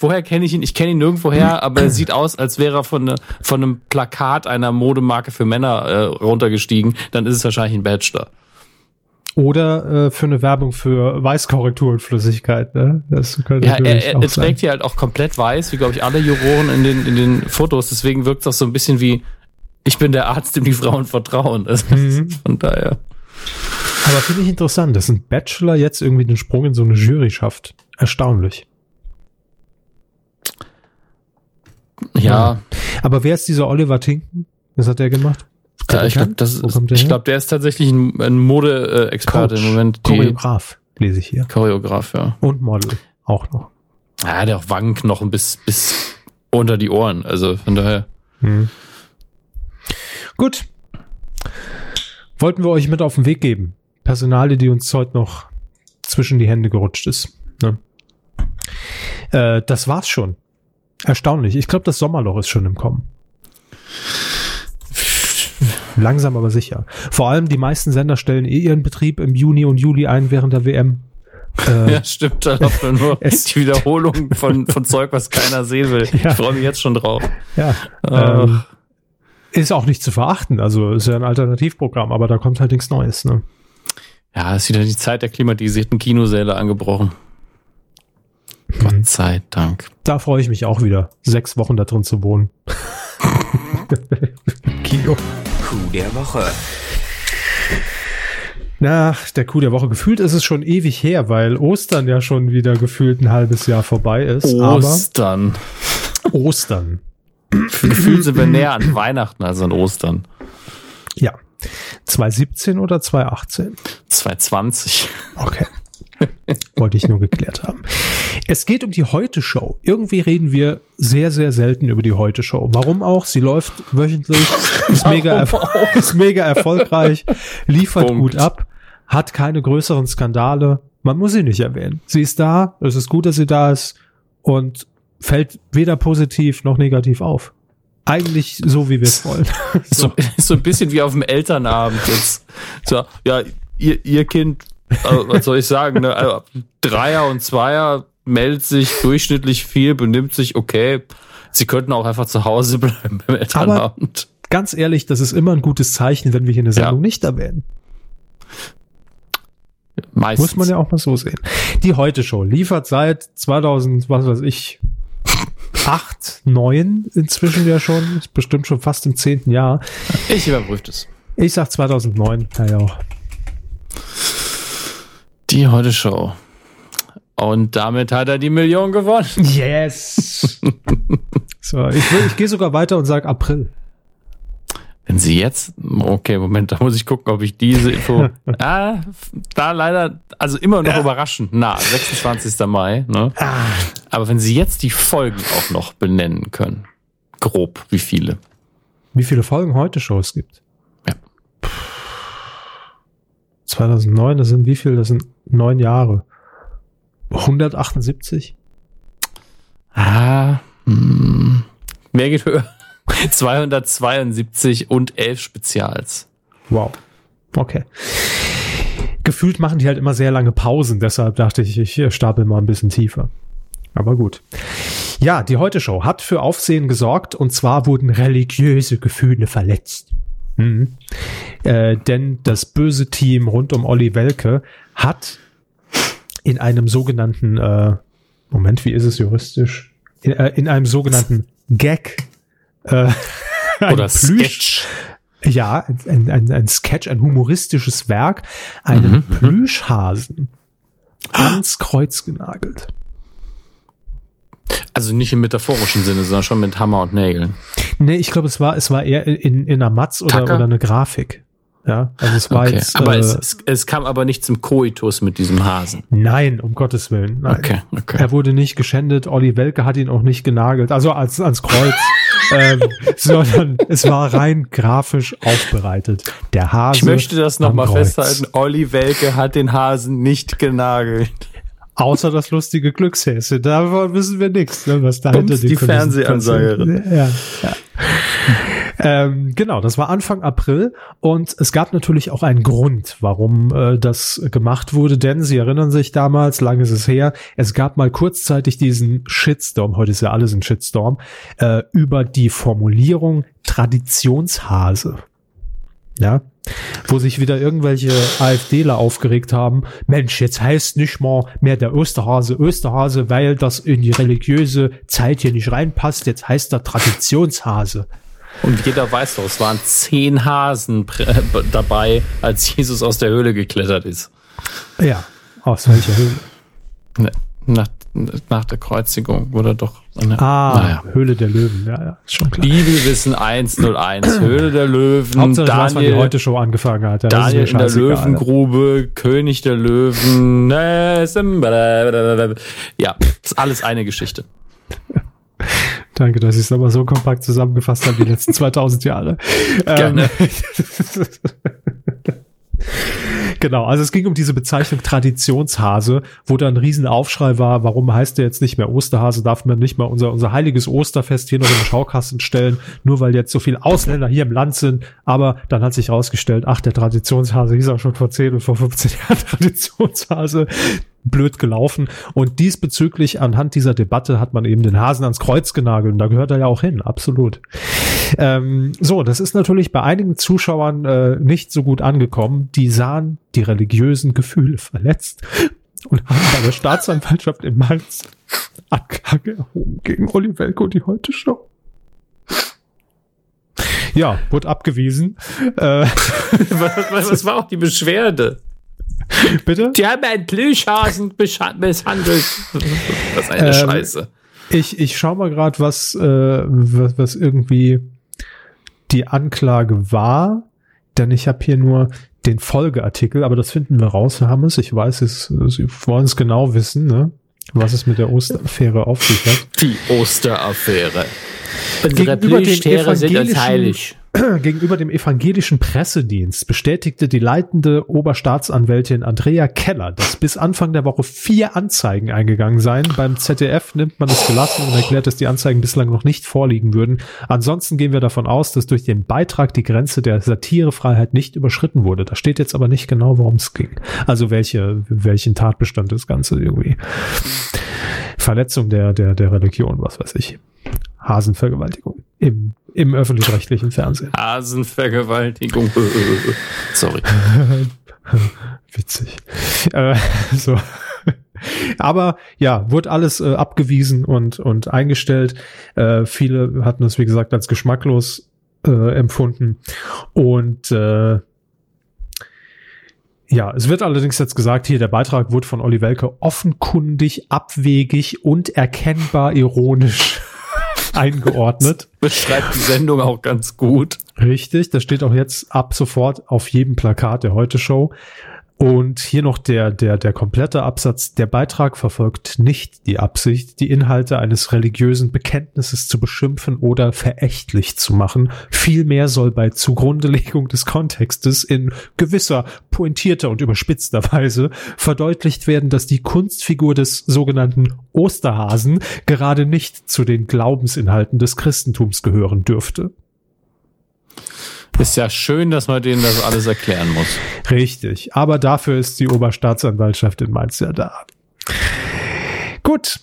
woher kenne ich ihn? Ich kenne ihn nirgendwoher, aber er sieht aus, als wäre er von, ne, von einem Plakat einer Modemarke für Männer äh, runtergestiegen. Dann ist es wahrscheinlich ein Bachelor. Oder äh, für eine Werbung für Weißkorrektur und Flüssigkeit, ne? Das könnte Ja, er, er, er trägt hier halt auch komplett weiß, wie glaube ich alle Juroren in den, in den Fotos. Deswegen wirkt es auch so ein bisschen wie, ich bin der Arzt, dem die Frauen vertrauen. Also, Mhm. Von daher. Aber finde ich interessant, dass ein Bachelor jetzt irgendwie den Sprung in so eine Jury schafft. Erstaunlich. Ja, Aber wer ist dieser Oliver Tinken? Was hat der gemacht? Der Ja, ich glaube, ist, kommt der ist tatsächlich ein, ein Mode-Experte im Moment. Choreograf, lese ich hier. Choreograf, ja. Und Model auch noch. Ja, der auch Wangenknochen bis, bis unter die Ohren. Also von daher. Hm. Gut. Wollten wir euch mit auf den Weg geben. Personale, die uns heute noch zwischen die Hände gerutscht ist. Ne? Äh, das war's schon. Erstaunlich. Ich glaube, das Sommerloch ist schon im Kommen. Langsam aber sicher. Vor allem die meisten Sender stellen eh ihren Betrieb im Juni und Juli ein während der WM. Äh, Ja, stimmt. Da läuft nur die Wiederholung von, von Zeug, was keiner sehen will. Ja. Ich freue mich jetzt schon drauf. ja. Ähm, ist auch nicht zu verachten. Also ist ja ein Alternativprogramm, aber da kommt halt nichts Neues. Ne? Ja, ist wieder die Zeit der klimatisierten Kinosäle angebrochen. Mhm. Gott sei Dank. Da freue ich mich auch wieder, sechs Wochen da drin zu wohnen. Kino. Coup der Woche. Na, der Coup der Woche. Gefühlt ist es schon ewig her, weil Ostern ja schon wieder gefühlt ein halbes Jahr vorbei ist. Ostern. Aber Ostern. Gefühlt sind wir näher an Weihnachten als an Ostern. Ja. 2017 oder 2018? 2020. Okay. Wollte ich nur geklärt haben. Es geht um die Heute-Show. Irgendwie reden wir sehr, sehr selten über die Heute-Show. Warum auch? Sie läuft wöchentlich, ist mega, ist mega erfolgreich, liefert Punkt. gut ab, hat keine größeren Skandale. Man muss sie nicht erwähnen. Sie ist da, es ist gut, dass sie da ist und fällt weder positiv noch negativ auf. Eigentlich so, wie wir es wollen. So, so ein bisschen wie auf dem Elternabend jetzt. So, ja, ihr, ihr Kind, äh, was soll ich sagen, ne? Also, Dreier und Zweier meldet sich durchschnittlich viel, benimmt sich okay. Sie könnten auch einfach zu Hause bleiben beim Elternabend. Ganz ehrlich, das ist immer ein gutes Zeichen, wenn wir hier eine Sendung Ja. nicht erwähnen. Meistens. Muss man ja auch mal so sehen. Die Heute Show liefert seit 2000, was weiß ich, 8, 9 inzwischen ja schon, ist bestimmt schon fast im zehnten Jahr. Ich überprüfe das. Ich sag 2009, ja ja auch. Die Heute Show. Und damit hat er die Million gewonnen. Yes! so, ich, will- ich gehe sogar weiter und sag April. Wenn sie jetzt, okay, Moment, da muss ich gucken, ob ich diese Info, ah, da leider, also immer noch überraschend, na, 26. Mai, ne? Aber wenn sie jetzt die Folgen auch noch benennen können, grob, wie viele? Wie viele Folgen Heute Show es gibt? Ja. 2009, das sind wie viel? Das sind neun Jahre. 178? Ah, hm, wer geht höher? 272 und 11 Spezials. Wow. Okay. Gefühlt machen die halt immer sehr lange Pausen, deshalb dachte ich, ich stapel mal ein bisschen tiefer. Aber gut. Ja, die Heute Show hat für Aufsehen gesorgt und zwar wurden religiöse Gefühle verletzt. Mhm. Äh, denn das böse Team rund um Olli Welke hat in einem sogenannten, äh, Moment, wie ist es juristisch? In, äh, in einem sogenannten Gag äh, Oder Plüsch- Sketch. ja, ein, ein, ein Sketch, ein humoristisches Werk, einen Mhm, Plüschhasen ans Kreuz genagelt. Also nicht im metaphorischen Sinne, sondern schon mit Hammer und Nägeln. Nee, ich glaube, es war, es war eher in, in einer Matz oder, Tacker? oder eine Grafik. Ja, also es war Okay. jetzt. Aber äh, es, es, es kam aber nicht zum Koitus mit diesem Hasen. nein, um Gottes Willen. Nein. Okay, okay. Er wurde nicht geschändet, Olli Welke hat ihn auch nicht genagelt, also als, ans Kreuz, ähm, sondern es war rein grafisch aufbereitet. Der Hase. Ich möchte das nochmal festhalten. Olli Welke hat den Hasen nicht genagelt. Außer das lustige Glückshäschen. Davon wissen wir nichts, ne, was da hinter Bums, die Kulissen Fernsehansagerin. passiert. Ja, ja. ähm, genau, das war Anfang April und es gab natürlich auch einen Grund, warum äh, das gemacht wurde, denn Sie erinnern sich damals, lange ist es her, es gab mal kurzzeitig diesen Shitstorm, heute ist ja alles ein Shitstorm, äh, über die Formulierung Traditionshase. Ja, wo sich wieder irgendwelche AfDler aufgeregt haben. Mensch, jetzt heißt nicht mal mehr der Osterhase Osterhase, weil das in die religiöse Zeit hier nicht reinpasst. Jetzt heißt er Traditionshase. Und jeder weiß doch, es waren zehn Hasen dabei, als Jesus aus der Höhle geklettert ist. Ja, aus welcher Höhle? Nach, nach der Kreuzigung wurde doch. Eine, ah, naja. Höhle der Löwen, ja, ja, ist schon klar. Bibelwissen 101, Höhle der Löwen, Hauptsache, Daniel, weiß, die heute Show angefangen hat. Ja, Daniel in der Löwengrube, König der Löwen, ja, ist alles eine Geschichte. Danke, dass ich es aber so kompakt zusammengefasst habe, die letzten 2000 Jahre. Gerne. Genau, also es ging um diese Bezeichnung Traditionshase, wo da ein Riesenaufschrei war, warum heißt der jetzt nicht mehr Osterhase, darf man nicht mal unser, unser heiliges Osterfest hier noch den Schaukasten stellen, nur weil jetzt so viele Ausländer hier im Land sind. Aber dann hat sich herausgestellt, ach, der Traditionshase hieß auch schon vor 10 und vor 15 Jahren Traditionshase blöd gelaufen. Und diesbezüglich anhand dieser Debatte hat man eben den Hasen ans Kreuz genagelt. Und da gehört er ja auch hin, absolut. Ähm, so, das ist natürlich bei einigen Zuschauern äh, nicht so gut angekommen. Die sahen die religiösen Gefühle verletzt und haben bei der Staatsanwaltschaft in Mainz Anklage erhoben gegen Olli Welko die Heute Show. Ja, wurde abgewiesen. Äh, was, was war auch die Beschwerde? Bitte? Die haben einen Plüschhasen misshandelt. Das ist eine ähm, Scheiße. Ich, ich schau mal gerade, was, äh, was, was irgendwie die Anklage war, denn ich habe hier nur den Folgeartikel, aber das finden wir raus, Herr Hammes. Ich weiß es, Sie wollen es genau wissen, ne? was es mit der Osteraffäre auf sich hat. Die Osteraffäre. Unsere Plüschtiere sind uns heilig. Gegenüber dem evangelischen Pressedienst bestätigte die leitende Oberstaatsanwältin Andrea Keller, dass bis Anfang der Woche vier Anzeigen eingegangen seien. Beim ZDF nimmt man es gelassen und erklärt, dass die Anzeigen bislang noch nicht vorliegen würden. Ansonsten gehen wir davon aus, dass durch den Beitrag die Grenze der Satirefreiheit nicht überschritten wurde. Da steht jetzt aber nicht genau, worum es ging. Also welche, welchen Tatbestand das Ganze irgendwie. Verletzung der, der, der Religion, was weiß ich. Hasenvergewaltigung im, im öffentlich-rechtlichen Fernsehen. Hasenvergewaltigung. Sorry. Witzig. Äh, so. Aber ja, wurde alles äh, abgewiesen und, und eingestellt. Äh, viele hatten es, wie gesagt, als geschmacklos äh, empfunden. Und äh, ja, es wird allerdings jetzt gesagt, hier der Beitrag wurde von Olli Welke offenkundig, abwegig und erkennbar ironisch eingeordnet. Beschreibt die Sendung auch ganz gut. Richtig, das steht auch jetzt ab sofort auf jedem Plakat der Heute Show. Und hier noch der, der, der komplette Absatz. Der Beitrag verfolgt nicht die Absicht, die Inhalte eines religiösen Bekenntnisses zu beschimpfen oder verächtlich zu machen. Vielmehr soll bei Zugrundelegung des Kontextes in gewisser, pointierter und überspitzter Weise verdeutlicht werden, dass die Kunstfigur des sogenannten Osterhasen gerade nicht zu den Glaubensinhalten des Christentums gehören dürfte. Ist ja schön, dass man denen das alles erklären muss. Richtig. Aber dafür ist die Oberstaatsanwaltschaft in Mainz ja da. Gut.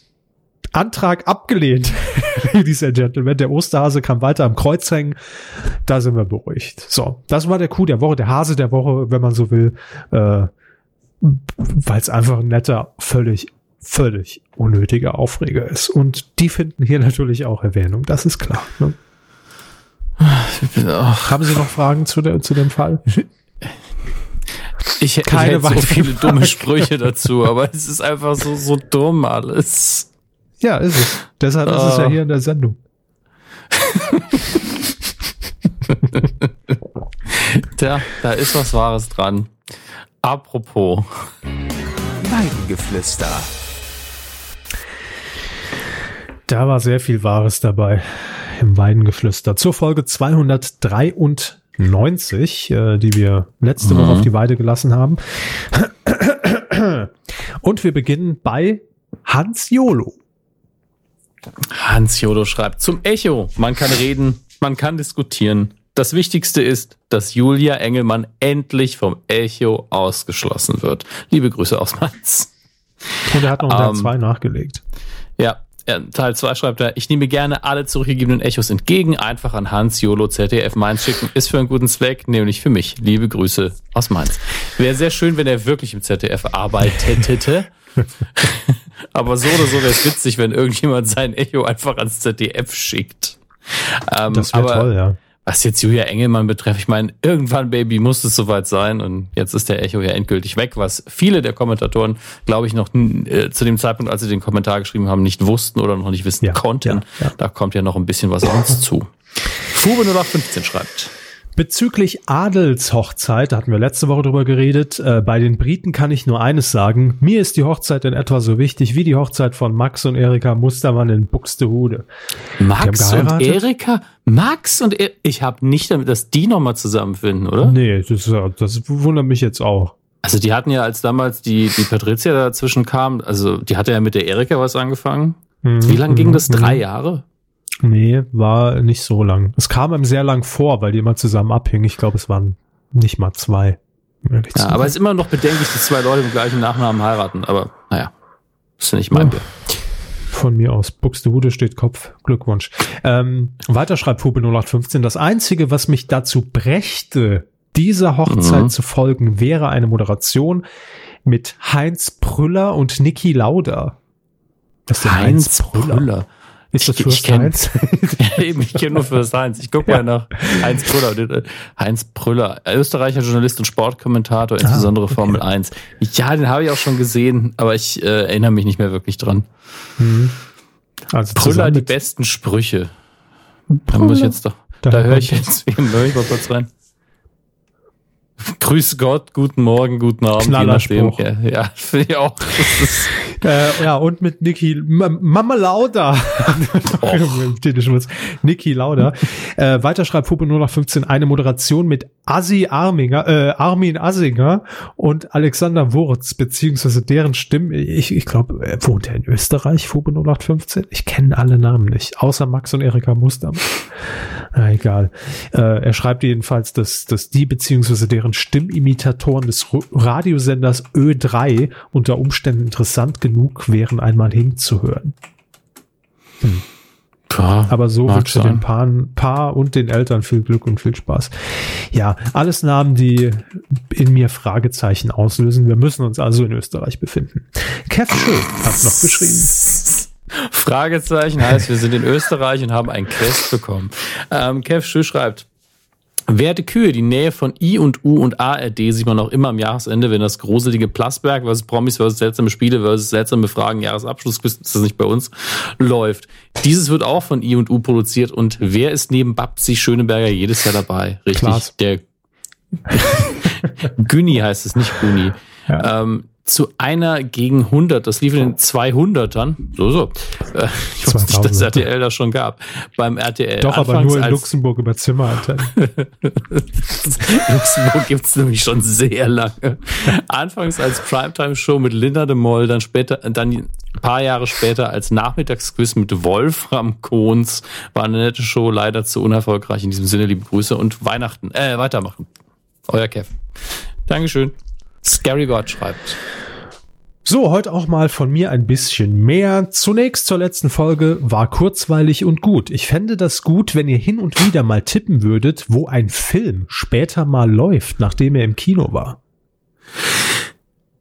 Antrag abgelehnt, Ladies and Gentlemen. Der Osterhase kann weiter am Kreuz hängen. Da sind wir beruhigt. So, das war der Kuh der Woche, der Hase der Woche, wenn man so will. Äh, Weil es einfach ein netter, völlig, völlig unnötiger Aufreger ist. Und die finden hier natürlich auch Erwähnung. Das ist klar. Ne? Haben Sie noch Fragen zu, der, zu dem Fall? Ich, Keine ich hätte so viele Fragen. dumme Sprüche dazu, aber es ist einfach so, so dumm alles. Ja, ist es. Deshalb oh. ist es ja ah. hier in der Sendung. Tja, da ist was Wahres dran. Apropos. Weidengeflüster. Da war sehr viel Wahres dabei im Weidengeflüster zur Folge 293, äh, die wir letzte mhm. Woche auf die Weide gelassen haben. Und wir beginnen bei Hans Jolo. Hans Jolo schreibt zum Echo. Man kann reden, man kann diskutieren. Das Wichtigste ist, dass Julia Engelmann endlich vom Echo ausgeschlossen wird. Liebe Grüße aus Mainz. Und er hat noch 2 um, nachgelegt. Ja, Teil 2 schreibt er, ich nehme gerne alle zurückgegebenen Echos entgegen, einfach an Hans Jolo ZDF Mainz schicken, ist für einen guten Zweck, nämlich für mich. Liebe Grüße aus Mainz. Wäre sehr schön, wenn er wirklich im ZDF arbeitete. Aber so oder so wäre es witzig, wenn irgendjemand sein Echo einfach ans ZDF schickt. Ähm, das wäre toll, ja. Was jetzt Julia Engelmann betrifft, ich meine, irgendwann, Baby, muss es soweit sein und jetzt ist der Echo ja endgültig weg, was viele der Kommentatoren, glaube ich, noch äh, zu dem Zeitpunkt, als sie den Kommentar geschrieben haben, nicht wussten oder noch nicht wissen ja, konnten. Ja, ja. Da kommt ja noch ein bisschen was auf uns zu. Fube 0815 schreibt. Bezüglich Adelshochzeit, da hatten wir letzte Woche drüber geredet, äh, bei den Briten kann ich nur eines sagen. Mir ist die Hochzeit in etwa so wichtig wie die Hochzeit von Max und Erika Mustermann in Buxtehude. Max und Erika? Max und er ich habe nicht damit, dass die nochmal zusammenfinden, oder? Nee, das, das wundert mich jetzt auch. Also die hatten ja, als damals die, die Patricia dazwischen kam, also die hatte ja mit der Erika was angefangen. Mhm. Wie lange ging das? Drei mhm. Jahre? Nee, war nicht so lang. Es kam ihm sehr lang vor, weil die immer zusammen abhingen. Ich glaube, es waren nicht mal zwei. Ja, aber es ist immer noch bedenklich, dass zwei Leute mit gleichen Nachnamen heiraten. Aber naja, ist ja nicht mein ja. Von mir aus. Buxtehude steht Kopf. Glückwunsch. Ähm, weiter schreibt Fube 0815. Das Einzige, was mich dazu brächte, dieser Hochzeit mhm. zu folgen, wäre eine Moderation mit Heinz Prüller und Niki Lauda. Was ist der Heinz, Heinz Prüller? Prüller? Ist das ich, kenn, Eben, ich kenne nur First Heinz. Ich gucke ja. mal nach Heinz Prüller. Heinz Prüller, Österreicher Journalist und Sportkommentator, insbesondere ah, okay. Formel 1. Ja, den habe ich auch schon gesehen, aber ich äh, erinnere mich nicht mehr wirklich dran. Mhm. Also Prüller, die besten Sprüche. Da muss ich jetzt doch, da, da höre ich jetzt, höre ich mal kurz rein. Grüß Gott, guten Morgen, guten Abend. Knallerspruch. Ja, ja finde ich auch. Äh, ja, und mit Niki, M Mama Lauda. Niki Lauda. Äh, weiter schreibt Fuppe nur noch 15 eine Moderation mit Assi Arminger, äh, Armin Assinger und Alexander Wurz, beziehungsweise deren Stimmen. Ich, ich glaube, äh, wohnt er in Österreich, Fuppe 0815? Ich kenne alle Namen nicht, außer Max und Erika Mustermann. Na, egal. Äh, er schreibt jedenfalls, dass, dass die beziehungsweise deren Stimmimitatoren des Radiosenders Ö3 unter Umständen interessant genug wären, einmal hinzuhören. Hm. Ja, Aber so wünsche den Paaren, Paar und den Eltern viel Glück und viel Spaß. Ja, alles Namen, die in mir Fragezeichen auslösen. Wir müssen uns also in Österreich befinden. Kev Schön hat noch geschrieben. Fragezeichen heißt, wir sind in Österreich und haben ein Quest bekommen. Ähm, Kev Schö schreibt, Werte Kühe, die Nähe von I und U und ARD sieht man auch immer am Jahresende, wenn das gruselige Plasberg versus Promis versus seltsame Spiele versus seltsame Fragen Jahresabschluss, ist das nicht bei uns, läuft. Dieses wird auch von I und U produziert und wer ist neben Babsi Schöneberger jedes Jahr dabei? Richtig, Klaas. der Günni heißt es, nicht Guni. Ja. Ähm, zu einer gegen 100. Das lief in den 200ern. So, so. Äh, ich wusste nicht, dass RTL das schon gab. Beim RTL. Doch, aber nur in Luxemburg über Zimmerantennen. Luxemburg gibt's nämlich schon sehr lange. Anfangs als Primetime-Show mit Linda de Moll, dann später, dann ein paar Jahre später als Nachmittagsquiz mit Wolfram Kohns. War eine nette Show, leider zu unerfolgreich. In diesem Sinne, liebe Grüße und Weihnachten. Äh, weitermachen. Euer Kev. Dankeschön. Scary God schreibt. So, heute auch mal von mir ein bisschen mehr. Zunächst zur letzten Folge war kurzweilig und gut. Ich fände das gut, wenn ihr hin und wieder mal tippen würdet, wo ein Film später mal läuft, nachdem er im Kino war.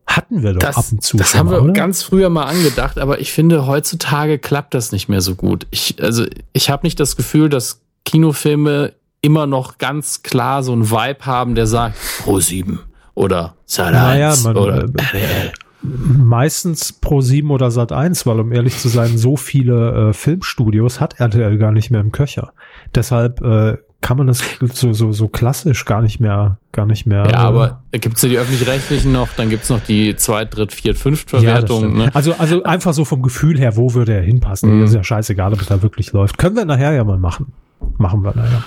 Hatten wir doch das, ab und zu. Das haben wir oder? ganz früher mal angedacht, aber ich finde, heutzutage klappt das nicht mehr so gut. Ich, also, ich habe nicht das Gefühl, dass Kinofilme immer noch ganz klar so einen Vibe haben, der sagt, Pro 7 oder Sat naja, man, oder RTL. Meistens Pro 7 oder Sat 1, weil um ehrlich zu sein, so viele äh, Filmstudios hat RTL gar nicht mehr im Köcher. Deshalb äh, kann man das so, so, so klassisch gar nicht mehr, gar nicht mehr. Ja, äh, aber gibt's ja die öffentlich-rechtlichen noch, dann gibt's noch die Zweit-, Dritt-, Viert-, Fünft-Verwertung. Ja, ne? Also, also einfach so vom Gefühl her, wo würde er hinpassen? Mhm. Das ist ja scheißegal, ob es da wirklich läuft. Können wir nachher ja mal machen. Machen wir nachher.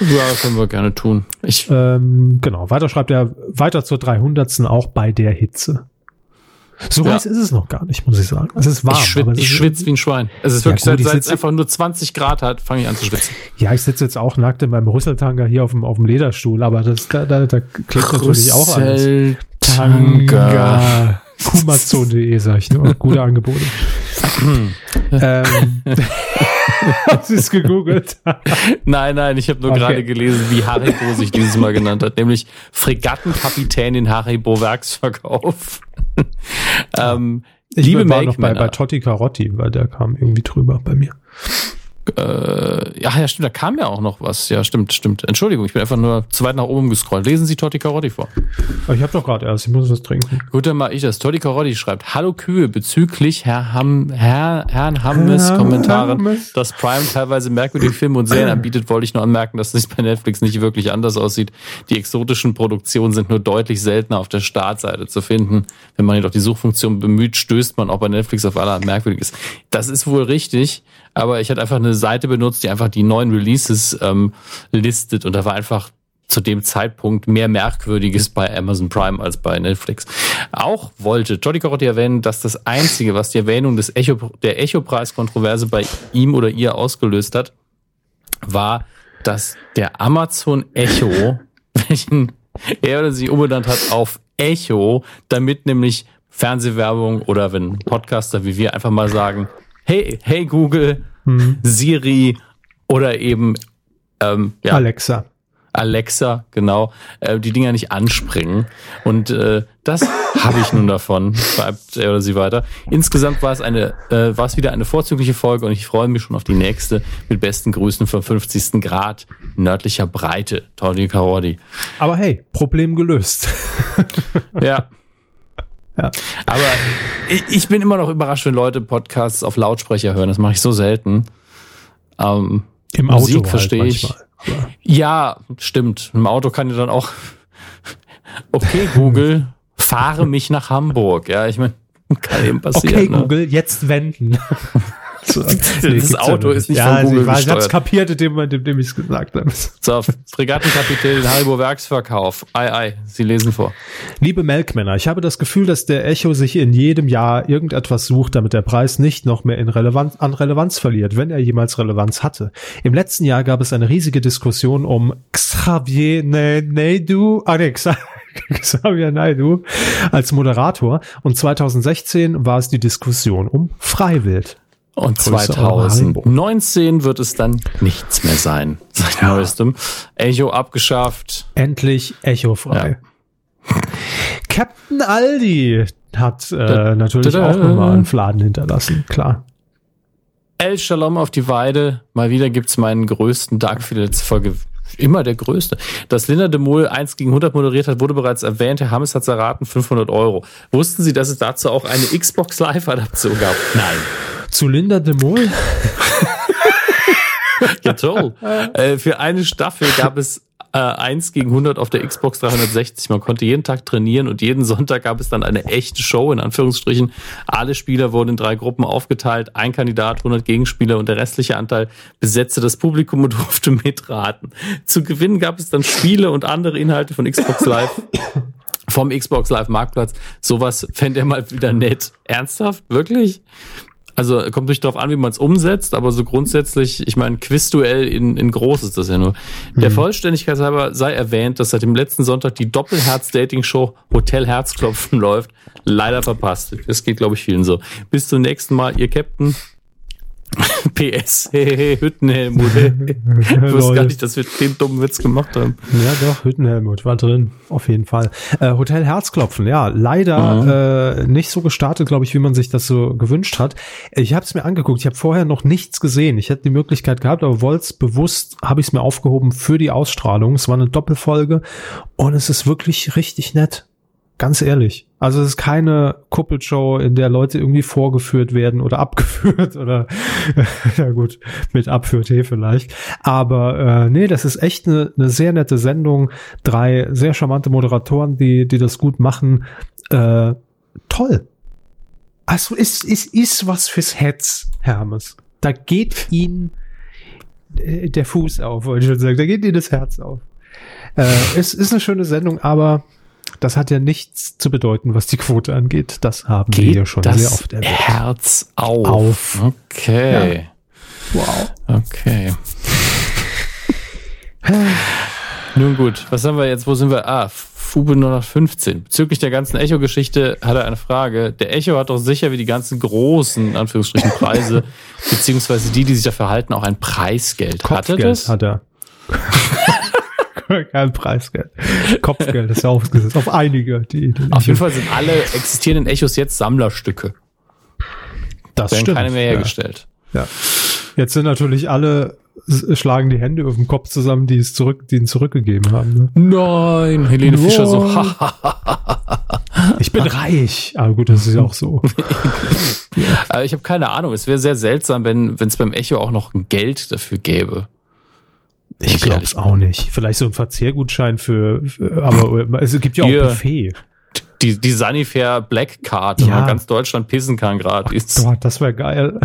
Ja, können wir gerne tun. Ich ähm, genau, weiter schreibt er weiter zur 300. auch bei der Hitze. So ja. heiß ist es noch gar nicht, muss ich sagen. Es ist warm. Ich, schwitze, ich schwitze wie ein Schwein. Es ist wirklich, ja, gut, seit, seit es einfach nur 20 Grad hat, fange ich an zu schwitzen. Ja, ich sitze jetzt auch nackt in meinem Rüsseltanger hier auf dem, auf dem Lederstuhl, aber das, da, da, da klingt natürlich auch alles. Rüsseltanger. Kumazon.de, sag ich nur. Gute Angebote. ähm, Hast du es gegoogelt? nein, nein, ich habe nur okay. gerade gelesen, wie Haribo sich dieses Mal genannt hat, nämlich Fregattenkapitän in Haribo Werksverkauf. ähm, ich liebe war noch bei, bei Totti Carotti, weil der kam irgendwie drüber bei mir. Äh, ja, ja, stimmt, da kam ja auch noch was. Ja, stimmt, stimmt. Entschuldigung, ich bin einfach nur zu weit nach oben gescrollt. Lesen Sie Totti Carotti vor. Aber ich habe doch gerade erst, ich muss was trinken. Gut, dann mal ich das. Totti Carotti schreibt, Hallo Kühe, bezüglich Herr Ham, Herr, Herrn Hammes Herr Kommentaren, Hammes. dass Prime teilweise merkwürdige Filme und Serien anbietet, wollte ich nur anmerken, dass es bei Netflix nicht wirklich anders aussieht. Die exotischen Produktionen sind nur deutlich seltener auf der Startseite zu finden. Wenn man jedoch die Suchfunktion bemüht, stößt man auch bei Netflix auf allerhand Merkwürdiges. Das ist wohl richtig, aber ich hatte einfach eine Seite benutzt, die einfach die neuen Releases ähm, listet und da war einfach zu dem Zeitpunkt mehr Merkwürdiges bei Amazon Prime als bei Netflix. Auch wollte Jody Carotti erwähnen, dass das Einzige, was die Erwähnung des Echo, der Echo-Preis-Kontroverse bei ihm oder ihr ausgelöst hat, war, dass der Amazon Echo, welchen er oder sie umbenannt hat auf Echo, damit nämlich Fernsehwerbung oder wenn Podcaster wie wir einfach mal sagen, hey, hey Google, Siri oder eben ähm, ja, Alexa. Alexa, genau, äh, die Dinger nicht anspringen. Und äh, das habe ich nun davon, schreibt er oder sie weiter. Insgesamt war es eine, äh, war es wieder eine vorzügliche Folge und ich freue mich schon auf die nächste mit besten Grüßen vom 50. Grad nördlicher Breite. Tony Karodi. Aber hey, Problem gelöst. Ja. Ja. Aber ich, ich bin immer noch überrascht, wenn Leute Podcasts auf Lautsprecher hören. Das mache ich so selten. Ähm, Im Musik Auto halt verstehe ich. manchmal. Ja, stimmt. Im Auto kann ja dann auch. Okay, Google, fahre mich nach Hamburg. Ja, ich meine, kann eben passieren. Okay, ne? Google, jetzt wenden. So. gibt's Auto ist nicht ja, von Google ich weiß, Ich hab's gesteuert. kapiert, in dem Moment, in dem ich es gesagt habe. So, Fregattenkapitän Haribo Werksverkauf. Ei, ei, Sie lesen vor. Liebe Melkmänner, ich habe das Gefühl, dass der Echo sich in jedem Jahr irgendetwas sucht, damit der Preis nicht noch mehr in Relevanz, an Relevanz verliert, wenn er jemals Relevanz hatte. Im letzten Jahr gab es eine riesige Diskussion um Xavier Ne- Naidoo, ah nee, Xa- Xavier Naidoo als Moderator und 2016 war es die Diskussion um Freiwild. Und Grüße, 2019 wird es dann nichts mehr sein. Seit neuestem. Echo abgeschafft. Endlich Echo frei. Captain Aldi hat äh, natürlich da- auch nochmal einen Fladen hinterlassen, klar. El Shalom auf die Weide. Mal wieder gibt's meinen größten die letzte Folge. Immer der größte. Dass Linda de Mol 1 gegen 100 moderiert hat, wurde bereits erwähnt. Herr Hammes hat's erraten, 500 Euro. Wussten Sie, dass es dazu auch eine Xbox Live-Adaption gab? Nein. Zu Linda de Mol? Ja, toll. äh, für eine Staffel gab es äh, 1 gegen 100 auf der Xbox 360. Man konnte jeden Tag trainieren und jeden Sonntag gab es dann eine echte Show, in Anführungsstrichen. Alle Spieler wurden in drei Gruppen aufgeteilt. Ein Kandidat, 100 Gegenspieler und der restliche Anteil besetzte das Publikum und durfte mitraten. Zu gewinnen gab es dann Spiele und andere Inhalte von Xbox Live. Vom Xbox Live Marktplatz. Sowas fände er mal wieder nett. Ernsthaft? Wirklich? Also kommt nicht darauf an, wie man es umsetzt, aber so grundsätzlich, ich meine, Quizduell in, in groß ist das ja nur. Der Vollständigkeit halber sei erwähnt, dass seit dem letzten Sonntag die Doppelherz-Dating-Show Hotel Herzklopfen läuft. Leider verpasst. Das geht, glaube ich, vielen so. Bis zum nächsten Mal, ihr Captain. PS, hehehe, Hüttenhelmut. Ich wusste gar nicht, dass wir den dummen Witz gemacht haben. Ja, doch, Hüttenhelmut war drin, auf jeden Fall. Äh, Hotel Herzklopfen, ja, leider äh, nicht so gestartet, glaube ich, wie man sich das so gewünscht hat. Ich habe es mir angeguckt, ich habe vorher noch nichts gesehen. Ich hätte die Möglichkeit gehabt, aber wollte bewusst, habe ich es mir aufgehoben für die Ausstrahlung. Es war eine Doppelfolge und es ist wirklich richtig nett. Ganz ehrlich. Also es ist keine Kuppelshow, in der Leute irgendwie vorgeführt werden oder abgeführt oder ja gut, mit Abführtee vielleicht. Aber äh, nee, das ist echt eine, eine sehr nette Sendung. Drei sehr charmante Moderatoren, die, die das gut machen. Äh, toll. Also es, es ist was fürs Herz, Hermes. Da geht ihn äh, der Fuß auf, wollte ich schon sagen. Da geht ihm das Herz auf. Äh, es ist eine schöne Sendung, aber das hat ja nichts zu bedeuten, was die Quote angeht. Das haben wir ja schon das sehr oft erwähnt. Herz auf. Auf. Okay. Wow. Okay. Nun gut, was haben wir jetzt? Wo sind wir? Ah, Fube 015. Bezüglich der ganzen Echo-Geschichte hat er eine Frage. Der Echo hat doch sicher wie die ganzen großen, in Anführungsstrichen, Preise, beziehungsweise die, die sich dafür halten, auch ein Preisgeld. Hat er Kopfgeld das? hat er. Kein Preisgeld. Kopfgeld ist ja aufgesetzt auf einige. Die, die Auf jeden Fall sind alle existierenden Echos jetzt Sammlerstücke. das Werden stimmt. keine mehr ja. hergestellt. Ja. Jetzt sind natürlich alle schlagen die Hände auf den Kopf zusammen, die es zurück, die ihn zurückgegeben haben. Ne? Nein, Helene Nein. Fischer so. Ich bin reich. Aber gut, das ist ja auch so. Aber ich habe keine Ahnung. Es wäre sehr seltsam, wenn es beim Echo auch noch Geld dafür gäbe. Ich glaube es auch nicht. Vielleicht so ein Verzehrgutschein für, für aber es gibt ja auch Hier. Buffet. Die, die Sanifair Black Card, wo Ja. man ganz Deutschland pissen kann gratis. Gott, das wäre geil.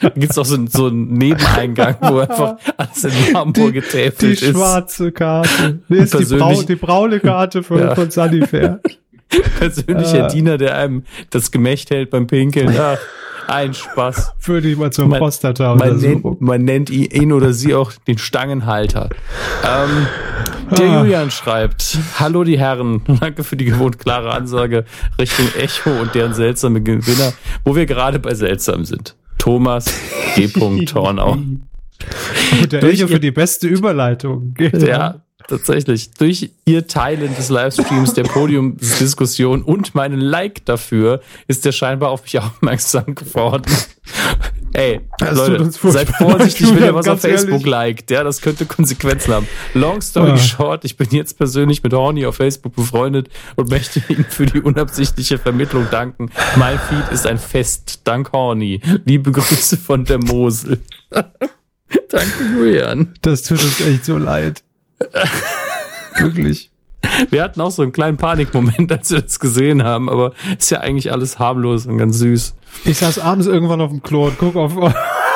Da gibt's auch so, einen- so einen Nebeneingang, wo einfach alles in Die getäfelt ist. schwarze Karte. Nee, ist die, Brau, die braune Karte von, Ja. von Sunnyfair. Persönlicher Äh. Diener, der einem das Gemächt hält beim Pinkeln. Ach, ein Spaß. Für die mal zur Man- Man Prostata-Untersuchung. nennt, man nennt ihn ihn oder sie auch den Stangenhalter. Ähm, der Ah. Julian schreibt, Hallo die Herren, danke für die gewohnt klare Ansage Richtung Echo und deren seltsame Gewinner, wo wir gerade bei seltsam sind. Thomas G. Tornau. Und der Echo für die beste Überleitung. Ja, tatsächlich. Durch ihr Teilen des Livestreams, der Podiumsdiskussion und meinen Like dafür ist er scheinbar auf mich aufmerksam geworden. Ey, Das Leute, seid vorsichtig, wenn ihr was auf ganz ehrlich. Facebook liked. Ja, das könnte Konsequenzen haben. Long story Ah. short, ich bin jetzt persönlich mit Horny auf Facebook befreundet und möchte Ihnen für die unabsichtliche Vermittlung danken. Mein Feed ist ein Fest. Dank Horny. Liebe Grüße von der Mosel. Danke, Julian. Das tut uns echt so leid. Wirklich. Wir hatten auch so einen kleinen Panikmoment, als wir das gesehen haben, aber ist ja eigentlich alles harmlos und ganz süß. Ich saß abends irgendwann auf dem Klo und guck auf,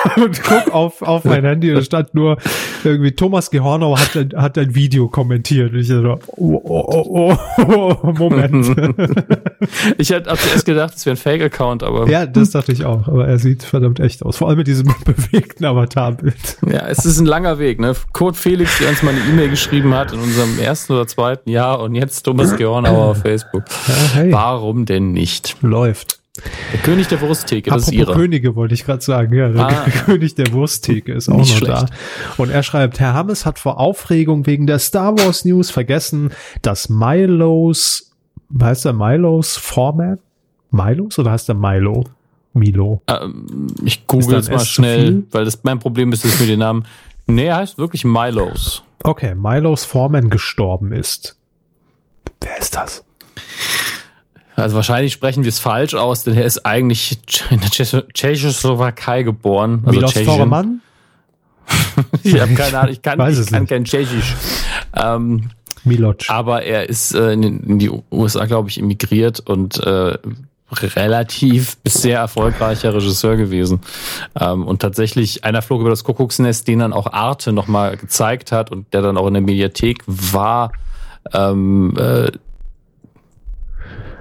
und guck auf, auf mein Handy und stand nur irgendwie Thomas Gehornau hat ein, hat ein Video kommentiert. Und ich so, oh, oh, oh, oh, oh, Moment. Ich hätte hab zuerst gedacht, es wäre ein Fake-Account, aber ja. ja, das dachte ich auch. Aber er sieht verdammt echt aus. Vor allem mit diesem bewegten Avatarbild. es ist ein langer Weg. Ne? Kurt Felix, der uns mal eine E-Mail geschrieben hat in unserem ersten oder zweiten Jahr und jetzt Thomas Geornauer auf Facebook. Ja, hey, Warum denn nicht? läuft. Der König der Wursttheke, das ist Apropos ihre. Könige wollte ich gerade sagen. Ja, der Ah. König der Wursttheke ist auch noch da. schlecht. Und er schreibt, Herr Hammes hat vor Aufregung wegen der Star Wars News vergessen, dass Milos, heißt der Milos Format? Milos oder heißt der Milo? Milo. Ähm, ich Ist google da jetzt mal S schnell, weil das mein Problem ist, dass mir den Namen. Nee, er heißt wirklich Milos. Okay, Milos Foreman gestorben ist. Wer ist das? Also wahrscheinlich sprechen wir es falsch aus, denn er ist eigentlich in der Tschecho- Tschechoslowakei geboren. Also Milos. Forman? Ich habe keine Ahnung, ich kann, Weiß ich kann kein Tschechisch. Ähm, Miloc. aber er ist äh, in, in die USA, glaube ich, emigriert und äh, relativ bis sehr erfolgreicher Regisseur gewesen. Ähm, und tatsächlich einer flog über das Kuckucksnest, den dann auch Arte nochmal gezeigt hat und der dann auch in der Mediathek war. Ähm, äh,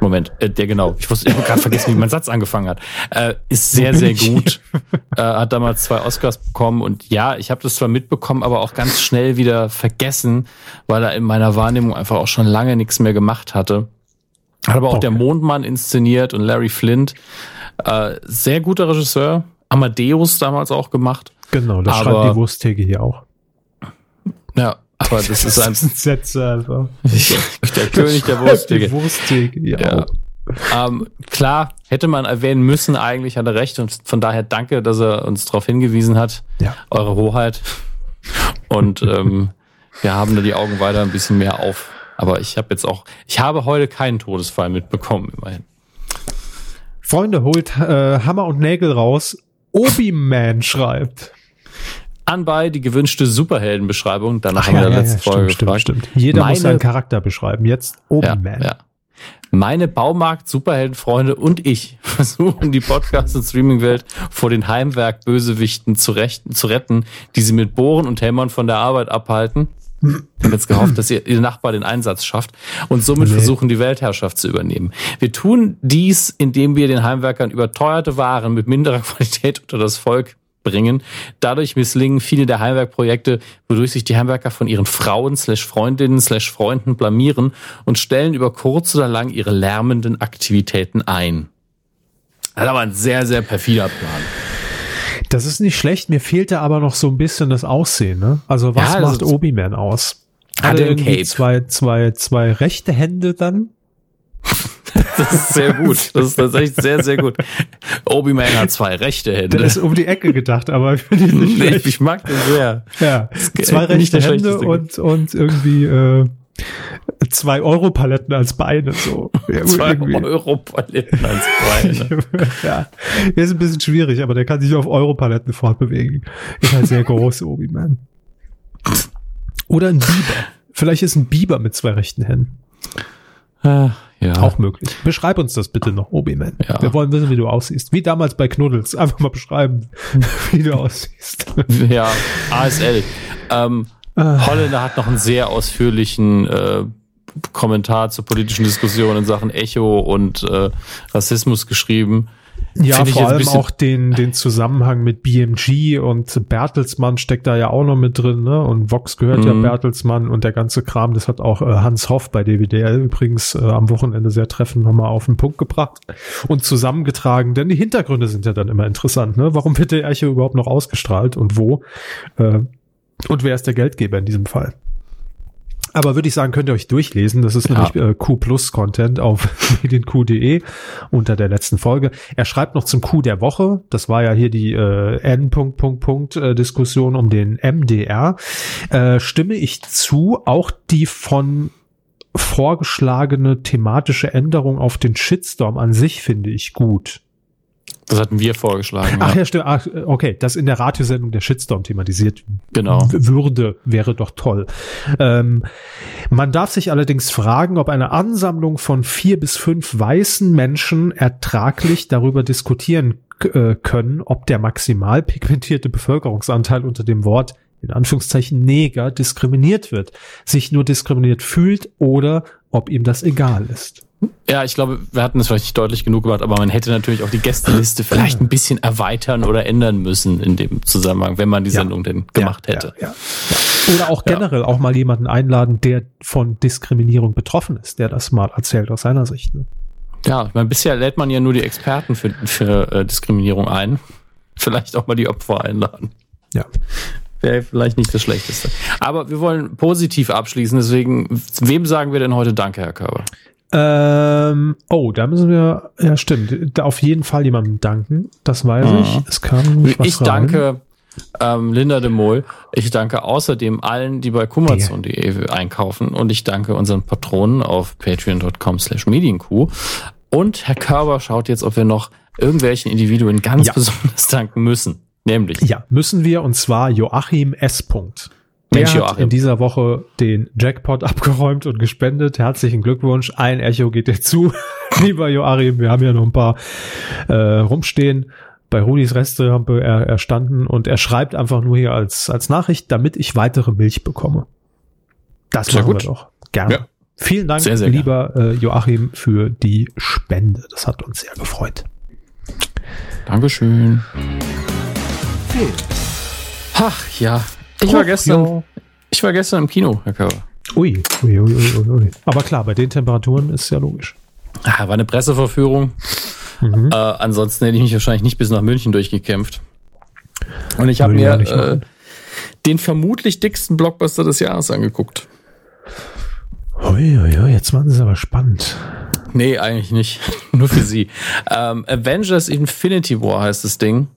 Moment, äh, der genau, ich wusste, ich habe gerade vergessen, wie mein Satz angefangen hat. Äh, ist sehr, sehr gut. Äh, hat damals zwei Oscars bekommen und ja, ich habe das zwar mitbekommen, aber auch ganz schnell wieder vergessen, weil er in meiner Wahrnehmung einfach auch schon lange nichts mehr gemacht hatte. Hat aber auch Okay. der Mondmann inszeniert und Larry Flint. Äh, sehr guter Regisseur. Amadeus damals auch gemacht. genau, das aber- schreibt die Wursttheke hier auch. Ja, aber das ist ein sind Sätze einfach. der König der Die Wursttheke. Ja. auch. Ähm, klar, hätte man erwähnen müssen, eigentlich hat er recht und von daher danke, dass er uns darauf hingewiesen hat, Ja. eure Hoheit. Und ähm, wir haben da die Augen weiter ein bisschen mehr auf. Aber ich habe jetzt auch, ich habe heute keinen Todesfall mitbekommen, immerhin. Freunde, holt äh, Hammer und Nägel raus. Obi-Man schreibt. Anbei die gewünschte Superheldenbeschreibung, danach Ach haben wir ja, in der ja, letzten Folge stimmt, gefragt. stimmt, stimmt. Jeder muss Meine- seinen Charakter beschreiben. Jetzt Obi-Man. ja. Meine Baumarkt-Superheldenfreunde und ich versuchen die Podcast- und Streaming-Welt vor den Heimwerk-Bösewichten zu, zu retten, die sie mit Bohren und Hämmern von der Arbeit abhalten. Ich habe jetzt gehofft, dass ihr, ihr Nachbar den Einsatz schafft und somit Nee. versuchen, die Weltherrschaft zu übernehmen. Wir tun dies, indem wir den Heimwerkern überteuerte Waren mit minderer Qualität unter das Volk bringen. Dadurch misslingen viele der Heimwerkprojekte, wodurch sich die Heimwerker von ihren Frauen, slash Freundinnen, slash Freunden blamieren und stellen über kurz oder lang ihre lärmenden Aktivitäten ein. Das ist aber ein sehr, sehr perfider Plan. Das ist nicht schlecht. Mir fehlte aber noch so ein bisschen das Aussehen. Ne? Also was Ja, also macht Obi-Man aus? Hat er irgendwie Cape? zwei, zwei, zwei rechte Hände dann? Das ist sehr gut. Das ist tatsächlich sehr, sehr gut. Obi-Man hat zwei rechte Hände. Der ist um die Ecke gedacht, aber ich finde ihn nicht Nee, schlecht. ich mag den sehr. Ja, zwei rechte Hände und, und irgendwie äh, zwei Euro-Paletten als Beine. So. Ja, Zwei. Euro-Paletten als Beine. ja, der ist ein bisschen schwierig, aber der kann sich auf Europaletten fortbewegen. Ist halt sehr groß, Obi-Man. Oder ein Biber. Vielleicht ist ein Biber mit zwei rechten Händen. Ah, ja. Auch möglich. Beschreib uns das bitte noch, Obi-Man. Ja. Wir wollen wissen, wie du aussiehst. Wie damals bei Knuddels. Einfach mal beschreiben, wie du aussiehst. Ja, ASL. Ähm, Ah. Holländer hat noch einen sehr ausführlichen äh, Kommentar zur politischen Diskussion in Sachen Echo und äh, Rassismus geschrieben. Ja, vor allem auch den, den Zusammenhang mit BMG und Bertelsmann steckt da ja auch noch mit drin, ne? Und Vox gehört ja Mhm. Bertelsmann und der ganze Kram, das hat auch äh, Hans Hoff bei DWDL übrigens äh, am Wochenende sehr treffend nochmal auf den Punkt gebracht und zusammengetragen, denn die Hintergründe sind ja dann immer interessant, ne? Warum wird der Echo überhaupt noch ausgestrahlt und wo? Äh, und wer ist der Geldgeber in diesem Fall? Aber würde ich sagen, könnt ihr euch durchlesen. Das ist Ja. nämlich äh, Q Plus Content auf medienq.de unter der letzten Folge. Er schreibt noch zum Q der Woche. Das war ja hier die äh, N. Punkt, Punkt, Punkt, äh, Diskussion um den MDR. Äh, stimme ich zu, auch die von vorgeschlagene thematische Änderung auf den Shitstorm an sich finde ich gut. Das hatten wir vorgeschlagen. Ach ja. ja, stimmt. Ach, okay, das in der Radiosendung der Shitstorm thematisiert Genau. würde, wäre doch toll. Ähm, man darf sich allerdings fragen, ob eine Ansammlung von vier bis fünf weißen Menschen ertraglich darüber diskutieren äh, können, ob der maximal pigmentierte Bevölkerungsanteil unter dem Wort in Anführungszeichen Neger diskriminiert wird, sich nur diskriminiert fühlt oder ob ihm das egal ist. Ja, ich glaube, wir hatten es vielleicht nicht deutlich genug gemacht, aber man hätte natürlich auch die Gästeliste vielleicht ein bisschen erweitern oder ändern müssen in dem Zusammenhang, wenn man die Ja. Sendung denn gemacht Ja, hätte. Ja, ja, ja. Oder auch generell auch mal jemanden einladen, der von Diskriminierung betroffen ist, der das mal erzählt aus seiner Sicht. Ne? Ja, ich meine, bisher lädt man ja nur die Experten für, für äh, Diskriminierung ein. Vielleicht auch mal die Opfer einladen. Ja. Wäre vielleicht nicht das Schlechteste. Aber wir wollen positiv abschließen, deswegen, wem sagen wir denn heute Danke, Herr Körber? Ähm, oh, da müssen wir, ja stimmt, auf jeden Fall jemandem danken. Das weiß Mhm. ich. Es kam nämlich was Ich rein. danke ähm, Linda de Mol. Ich danke außerdem allen, die bei kumazon.de einkaufen. Und ich danke unseren Patronen auf patreon.com slash medienkuh. Und Herr Körber schaut jetzt, ob wir noch irgendwelchen Individuen ganz Ja. besonders danken müssen. Nämlich Ja, müssen wir und zwar Joachim S. Punkt. Der Mensch, hat Joachim. in dieser Woche den Jackpot abgeräumt und gespendet. Herzlichen Glückwunsch. Ein Echo geht dir zu. Lieber Joachim, wir haben ja noch ein paar äh, rumstehen. Bei Rudis Resterampe er, erstanden und er schreibt einfach nur hier als, als Nachricht, damit ich weitere Milch bekomme. Das Sehr machen gut. wir doch. Gerne. Ja. Vielen Dank, Sehr, sehr lieber äh, Joachim, für die Spende. Das hat uns sehr gefreut. Dankeschön. Ach ja. Ich war gestern, ich war gestern im Kino, Herr Körber. Ui, ui, ui, ui, ui. Aber klar, bei den Temperaturen ist ja logisch. Ah, war eine Presseverführung. Mhm. Äh, ansonsten hätte ich mich wahrscheinlich nicht bis nach München durchgekämpft. Und ich habe mir äh, den vermutlich dicksten Blockbuster des Jahres angeguckt. Ui, ui, ui, jetzt machen sie es aber spannend. Nee, eigentlich nicht. Nur für sie. Ähm, Avengers Infinity War heißt das Ding.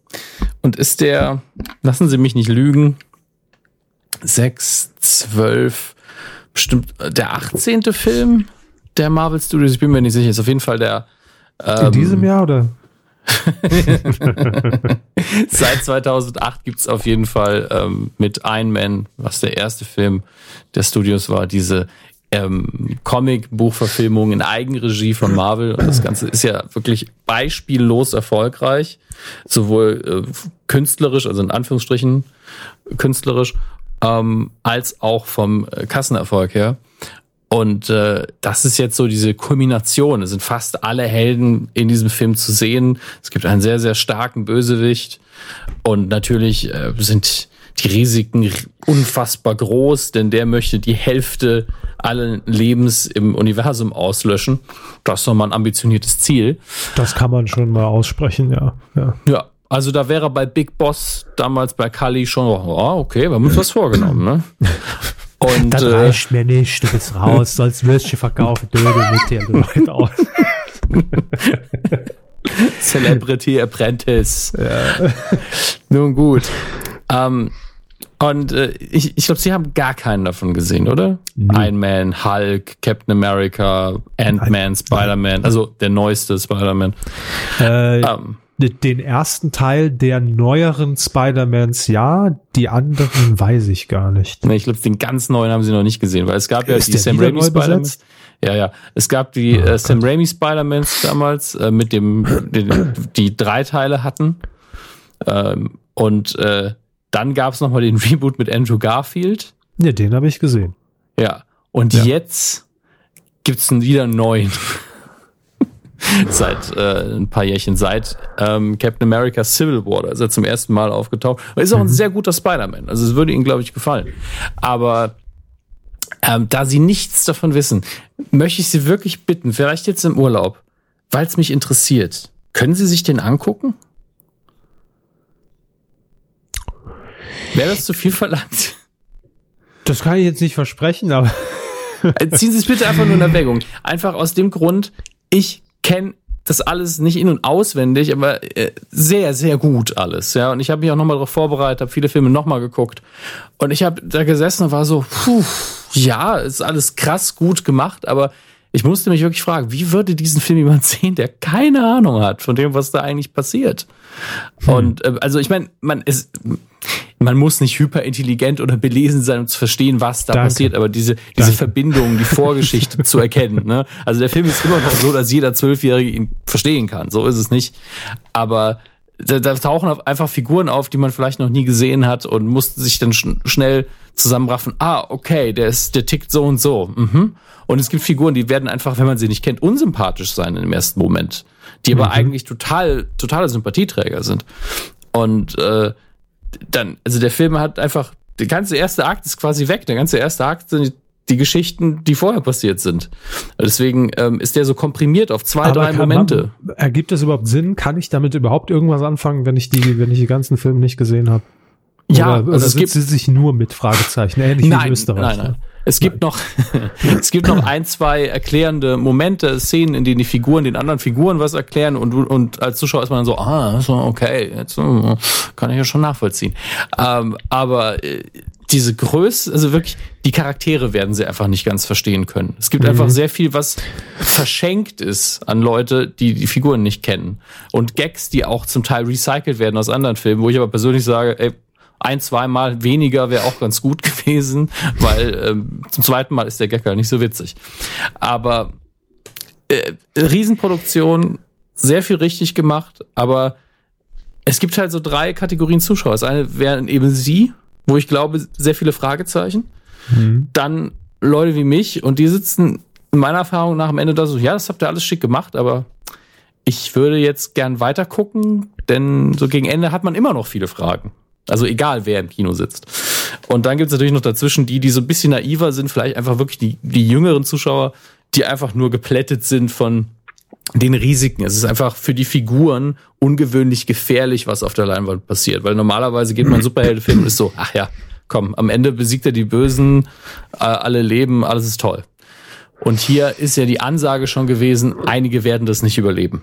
Und ist der, lassen Sie mich nicht lügen, 6, 12, bestimmt äh, der 18. Film der Marvel Studios. Ich bin mir nicht sicher. Ist auf jeden Fall der. In ähm, diesem Jahr oder? Seit 2008 gibt's auf jeden Fall ähm, mit Iron Man, was der erste Film der Studios war, diese ähm, Comic-Buchverfilmung in Eigenregie von Marvel. Und das Ganze ist ja wirklich beispiellos erfolgreich. Sowohl äh, künstlerisch, also in Anführungsstrichen künstlerisch, ähm, als auch vom äh, Kassenerfolg her. Und äh, das ist jetzt so diese Kulmination. Es sind fast alle Helden in diesem Film zu sehen. Es gibt einen sehr, sehr starken Bösewicht. Und natürlich äh, sind die Risiken unfassbar groß, denn der möchte die Hälfte allen Lebens im Universum auslöschen. Das ist nochmal ein ambitioniertes Ziel. Das kann man schon mal aussprechen, ja. ja. Ja, also da wäre bei Big Boss damals bei Kali schon, oh, okay, wir haben uns was vorgenommen, ne? Und Das äh, reicht mir nicht, du bist raus, sollst Würstchen verkaufen, dödel mit dir Leute aus. Celebrity Apprentice. Ja. Nun gut. Ähm, und äh, ich, ich glaube, Sie haben gar keinen davon gesehen, oder? Mhm. Iron Man, Hulk, Captain America, Ant-Man, Spider-Man, also der neueste Spider-Man. Äh, ähm, den ersten Teil der neueren Spider-Mans, ja, die anderen weiß ich gar nicht. Nee, ich glaube, den ganz neuen haben Sie noch nicht gesehen, weil es gab ja Ist die Sam Raimi Spider-Man. Ja, ja. Es gab die oh, äh, Sam Raimi Spider-Mans damals, äh, mit dem, den, die drei Teile hatten. Ähm, und äh, dann gab es nochmal den Reboot mit Andrew Garfield. Ja, den habe ich gesehen. Ja. Und ja. jetzt gibt's einen wieder neuen. seit äh, ein paar Jährchen, seit ähm, Captain America Civil War, da ist er zum ersten Mal aufgetaucht. Und ist auch ein mhm. sehr guter Spider-Man. Also es würde Ihnen, glaube ich, gefallen. Aber ähm, da Sie nichts davon wissen, möchte ich Sie wirklich bitten, vielleicht jetzt im Urlaub, weil es mich interessiert, können Sie sich den angucken? Wäre das zu viel verlangt? Das kann ich jetzt nicht versprechen, aber. Äh, ziehen Sie es bitte einfach nur in Erwägung. Einfach aus dem Grund, ich kenne das alles nicht in- und auswendig, aber äh, sehr, sehr gut alles. Ja, und ich habe mich auch nochmal darauf vorbereitet, habe viele Filme nochmal geguckt. Und ich habe da gesessen und war so, puh, ja, ist alles krass gut gemacht, aber ich musste mich wirklich fragen, wie würde diesen Film jemand sehen, der keine Ahnung hat von dem, was da eigentlich passiert? Hm. Und äh, also ich meine, man ist man muss nicht hyperintelligent oder belesen sein, um zu verstehen, was da Danke. passiert, aber diese, diese Danke. Verbindung, die Vorgeschichte zu erkennen. Ne? Also der Film ist immer noch so, dass jeder Zwölfjährige ihn verstehen kann. So ist es nicht. Aber da, da tauchen einfach Figuren auf, die man vielleicht noch nie gesehen hat und muss sich dann sch schnell zusammenraffen. Ah, okay, der ist, der tickt so und so. Mhm. Und es gibt Figuren, die werden einfach, wenn man sie nicht kennt, unsympathisch sein im ersten Moment, die aber mhm. eigentlich total, totale Sympathieträger sind. Und äh, dann, also der Film hat einfach, der ganze erste Akt ist quasi weg. Der ganze erste Akt sind die Geschichten, die vorher passiert sind. Deswegen ähm, ist der so komprimiert auf zwei, Aber drei Momente. Man, ergibt das überhaupt Sinn? Kann ich damit überhaupt irgendwas anfangen, wenn ich die, wenn ich die ganzen Filme nicht gesehen habe? Ja, oder, also es gibt sie sich nur mit Fragezeichen, ähnlich nein, wie Österreich. Nein, nein. Ne? Es gibt noch, es gibt noch ein, zwei erklärende Momente, Szenen, in denen die Figuren den anderen Figuren was erklären und, und als Zuschauer ist man dann so, ah, so, okay, jetzt uh, kann ich ja schon nachvollziehen. Ähm, aber äh, diese Größe, also wirklich, die Charaktere werden sie einfach nicht ganz verstehen können. Es gibt mhm. einfach sehr viel, was verschenkt ist an Leute, die die Figuren nicht kennen. Und Gags, die auch zum Teil recycelt werden aus anderen Filmen, wo ich aber persönlich sage, ey, ein, zweimal weniger wäre auch ganz gut gewesen, weil ähm, zum zweiten Mal ist der Gag halt nicht so witzig. Aber äh, Riesenproduktion, sehr viel richtig gemacht, aber es gibt halt so drei Kategorien Zuschauer. Das eine wären eben sie, wo ich glaube, sehr viele Fragezeichen. Mhm. Dann Leute wie mich und die sitzen in meiner Erfahrung nach am Ende da so, ja, das habt ihr alles schick gemacht, aber ich würde jetzt gern weiter gucken, denn so gegen Ende hat man immer noch viele Fragen. Also egal, wer im Kino sitzt. Und dann gibt es natürlich noch dazwischen die, die so ein bisschen naiver sind, vielleicht einfach wirklich die, die jüngeren Zuschauer, die einfach nur geplättet sind von den Risiken. Es ist einfach für die Figuren ungewöhnlich gefährlich, was auf der Leinwand passiert. Weil normalerweise geht man Superheldenfilm und ist so, ach ja, komm, am Ende besiegt er die Bösen, äh, alle leben, alles ist toll. Und hier ist ja die Ansage schon gewesen, einige werden das nicht überleben.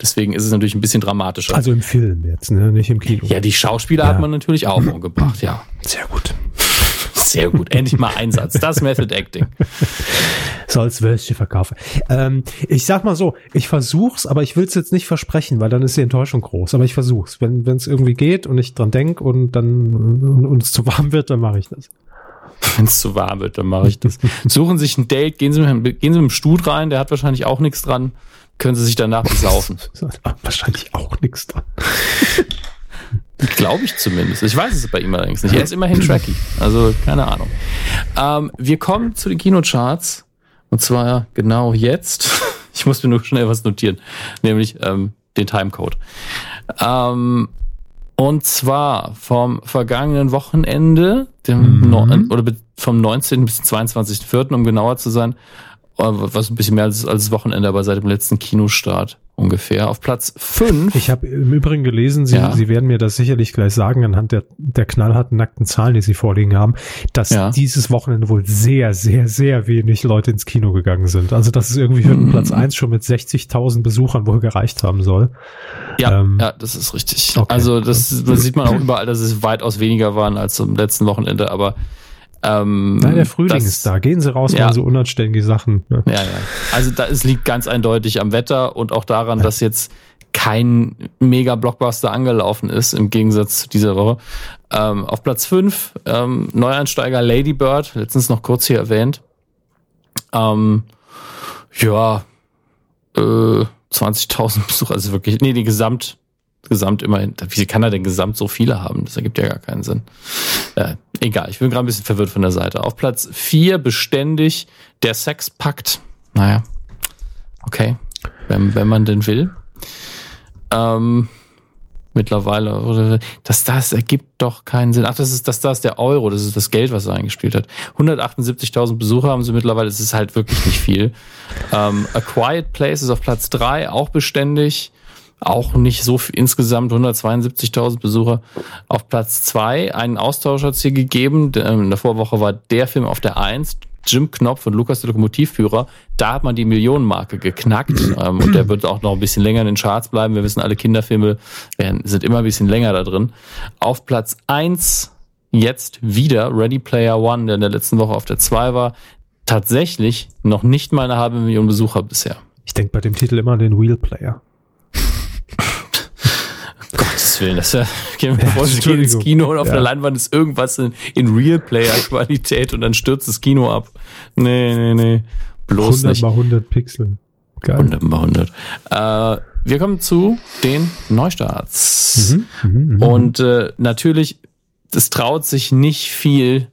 Deswegen ist es natürlich ein bisschen dramatischer. Also im Film jetzt, ne? nicht im Kino. Ja, die Schauspieler ja. hat man natürlich auch umgebracht, ja. Sehr gut. Sehr gut. Endlich mal Einsatz. Das Method Acting. So als Würstchen verkaufen. Ähm, ich sag mal so, ich versuch's, aber ich will's jetzt nicht versprechen, weil dann ist die Enttäuschung groß. Aber ich versuch's. Wenn es irgendwie geht und ich dran denk und dann und es zu warm wird, dann mache ich das. Wenn es zu warm wird, dann mache ich das. Suchen sich ein Date, gehen Sie, mit, gehen Sie mit dem Stuhl rein, der hat wahrscheinlich auch nichts dran können sie sich danach besaufen. Wahrscheinlich auch nichts dran. Glaube ich zumindest. Ich weiß es bei ihm allerdings nicht. Er ist immerhin tracky. Also keine Ahnung. Ähm, wir kommen zu den Kinocharts. Und zwar genau jetzt. Ich muss mir nur schnell was notieren. Nämlich ähm, den Timecode. Ähm, und zwar vom vergangenen Wochenende, dem mhm. no oder vom 19. bis 22.04., um genauer zu sein, was ein bisschen mehr als, als Wochenende, aber seit dem letzten Kinostart. ungefähr. Auf Platz 5. Ich habe im Übrigen gelesen, Sie, Ja. Sie werden mir das sicherlich gleich sagen, anhand der, der knallharten nackten Zahlen, die Sie vorliegen haben, dass Ja. dieses Wochenende wohl sehr, sehr, sehr wenig Leute ins Kino gegangen sind. Also dass es irgendwie für den Mhm. Platz eins schon mit 60.000 Besuchern wohl gereicht haben soll. Ja, Ähm, ja, das ist richtig. okay. Also das, das sieht man auch überall, dass es weitaus weniger waren als am letzten Wochenende, aber ähm, Nein, der Frühling das, ist da. Gehen Sie raus, Ja. machen Sie unanständige Sachen. Ne? Ja, ja. Also da, es liegt ganz eindeutig am Wetter und auch daran, dass jetzt kein Mega-Blockbuster angelaufen ist, im Gegensatz zu dieser Woche. Ähm, auf Platz 5, ähm, Neueinsteiger Lady Bird, letztens noch kurz hier erwähnt. Ähm, ja, äh, 20.000 Besucher, also wirklich, nee, die Gesamt, Gesamt immerhin. Wie kann er denn Gesamt so viele haben? Das ergibt ja gar keinen Sinn. Äh, egal, ich bin gerade ein bisschen verwirrt von der Seite. Auf Platz 4 beständig der Sexpakt. Naja, okay, wenn, wenn man denn will. Ähm, mittlerweile, oder das, das ergibt doch keinen Sinn. Ach, das ist, das, das ist der Euro, das ist das Geld, was er eingespielt hat. 178.000 Besucher haben sie mittlerweile, das ist halt wirklich nicht viel. Ähm, A Quiet Place ist auf Platz 3, auch beständig. Auch nicht so viel, insgesamt 172.000 Besucher. Auf Platz 2, einen Austausch hat es hier gegeben. Der- In der Vorwoche war der Film auf der 1, Jim Knopf und Lukas der Lokomotivführer. Da hat man die Millionenmarke geknackt. ähm, und der wird auch noch ein bisschen länger in den Charts bleiben. Wir wissen, alle Kinderfilme werden, sind immer ein bisschen länger da drin. Auf Platz 1 jetzt wieder Ready Player One, der in der letzten Woche auf der 2 war. Tatsächlich noch nicht mal eine halbe Million Besucher bisher. Ich denke bei dem Titel immer an den Wheel Player. Gottes Willen, das ja, gehen wir Ja, vor, Sie ins. Kino und auf Ja. der Leinwand ist irgendwas in, in Real-Player-Qualität und dann stürzt das Kino ab. Nee, nee, nee. Bloß 100 nicht. mal 100 Pixel. Geil. 100 mal 100. Äh, wir kommen zu den Neustarts. Mhm, mhm. Und äh, natürlich, es traut sich nicht viel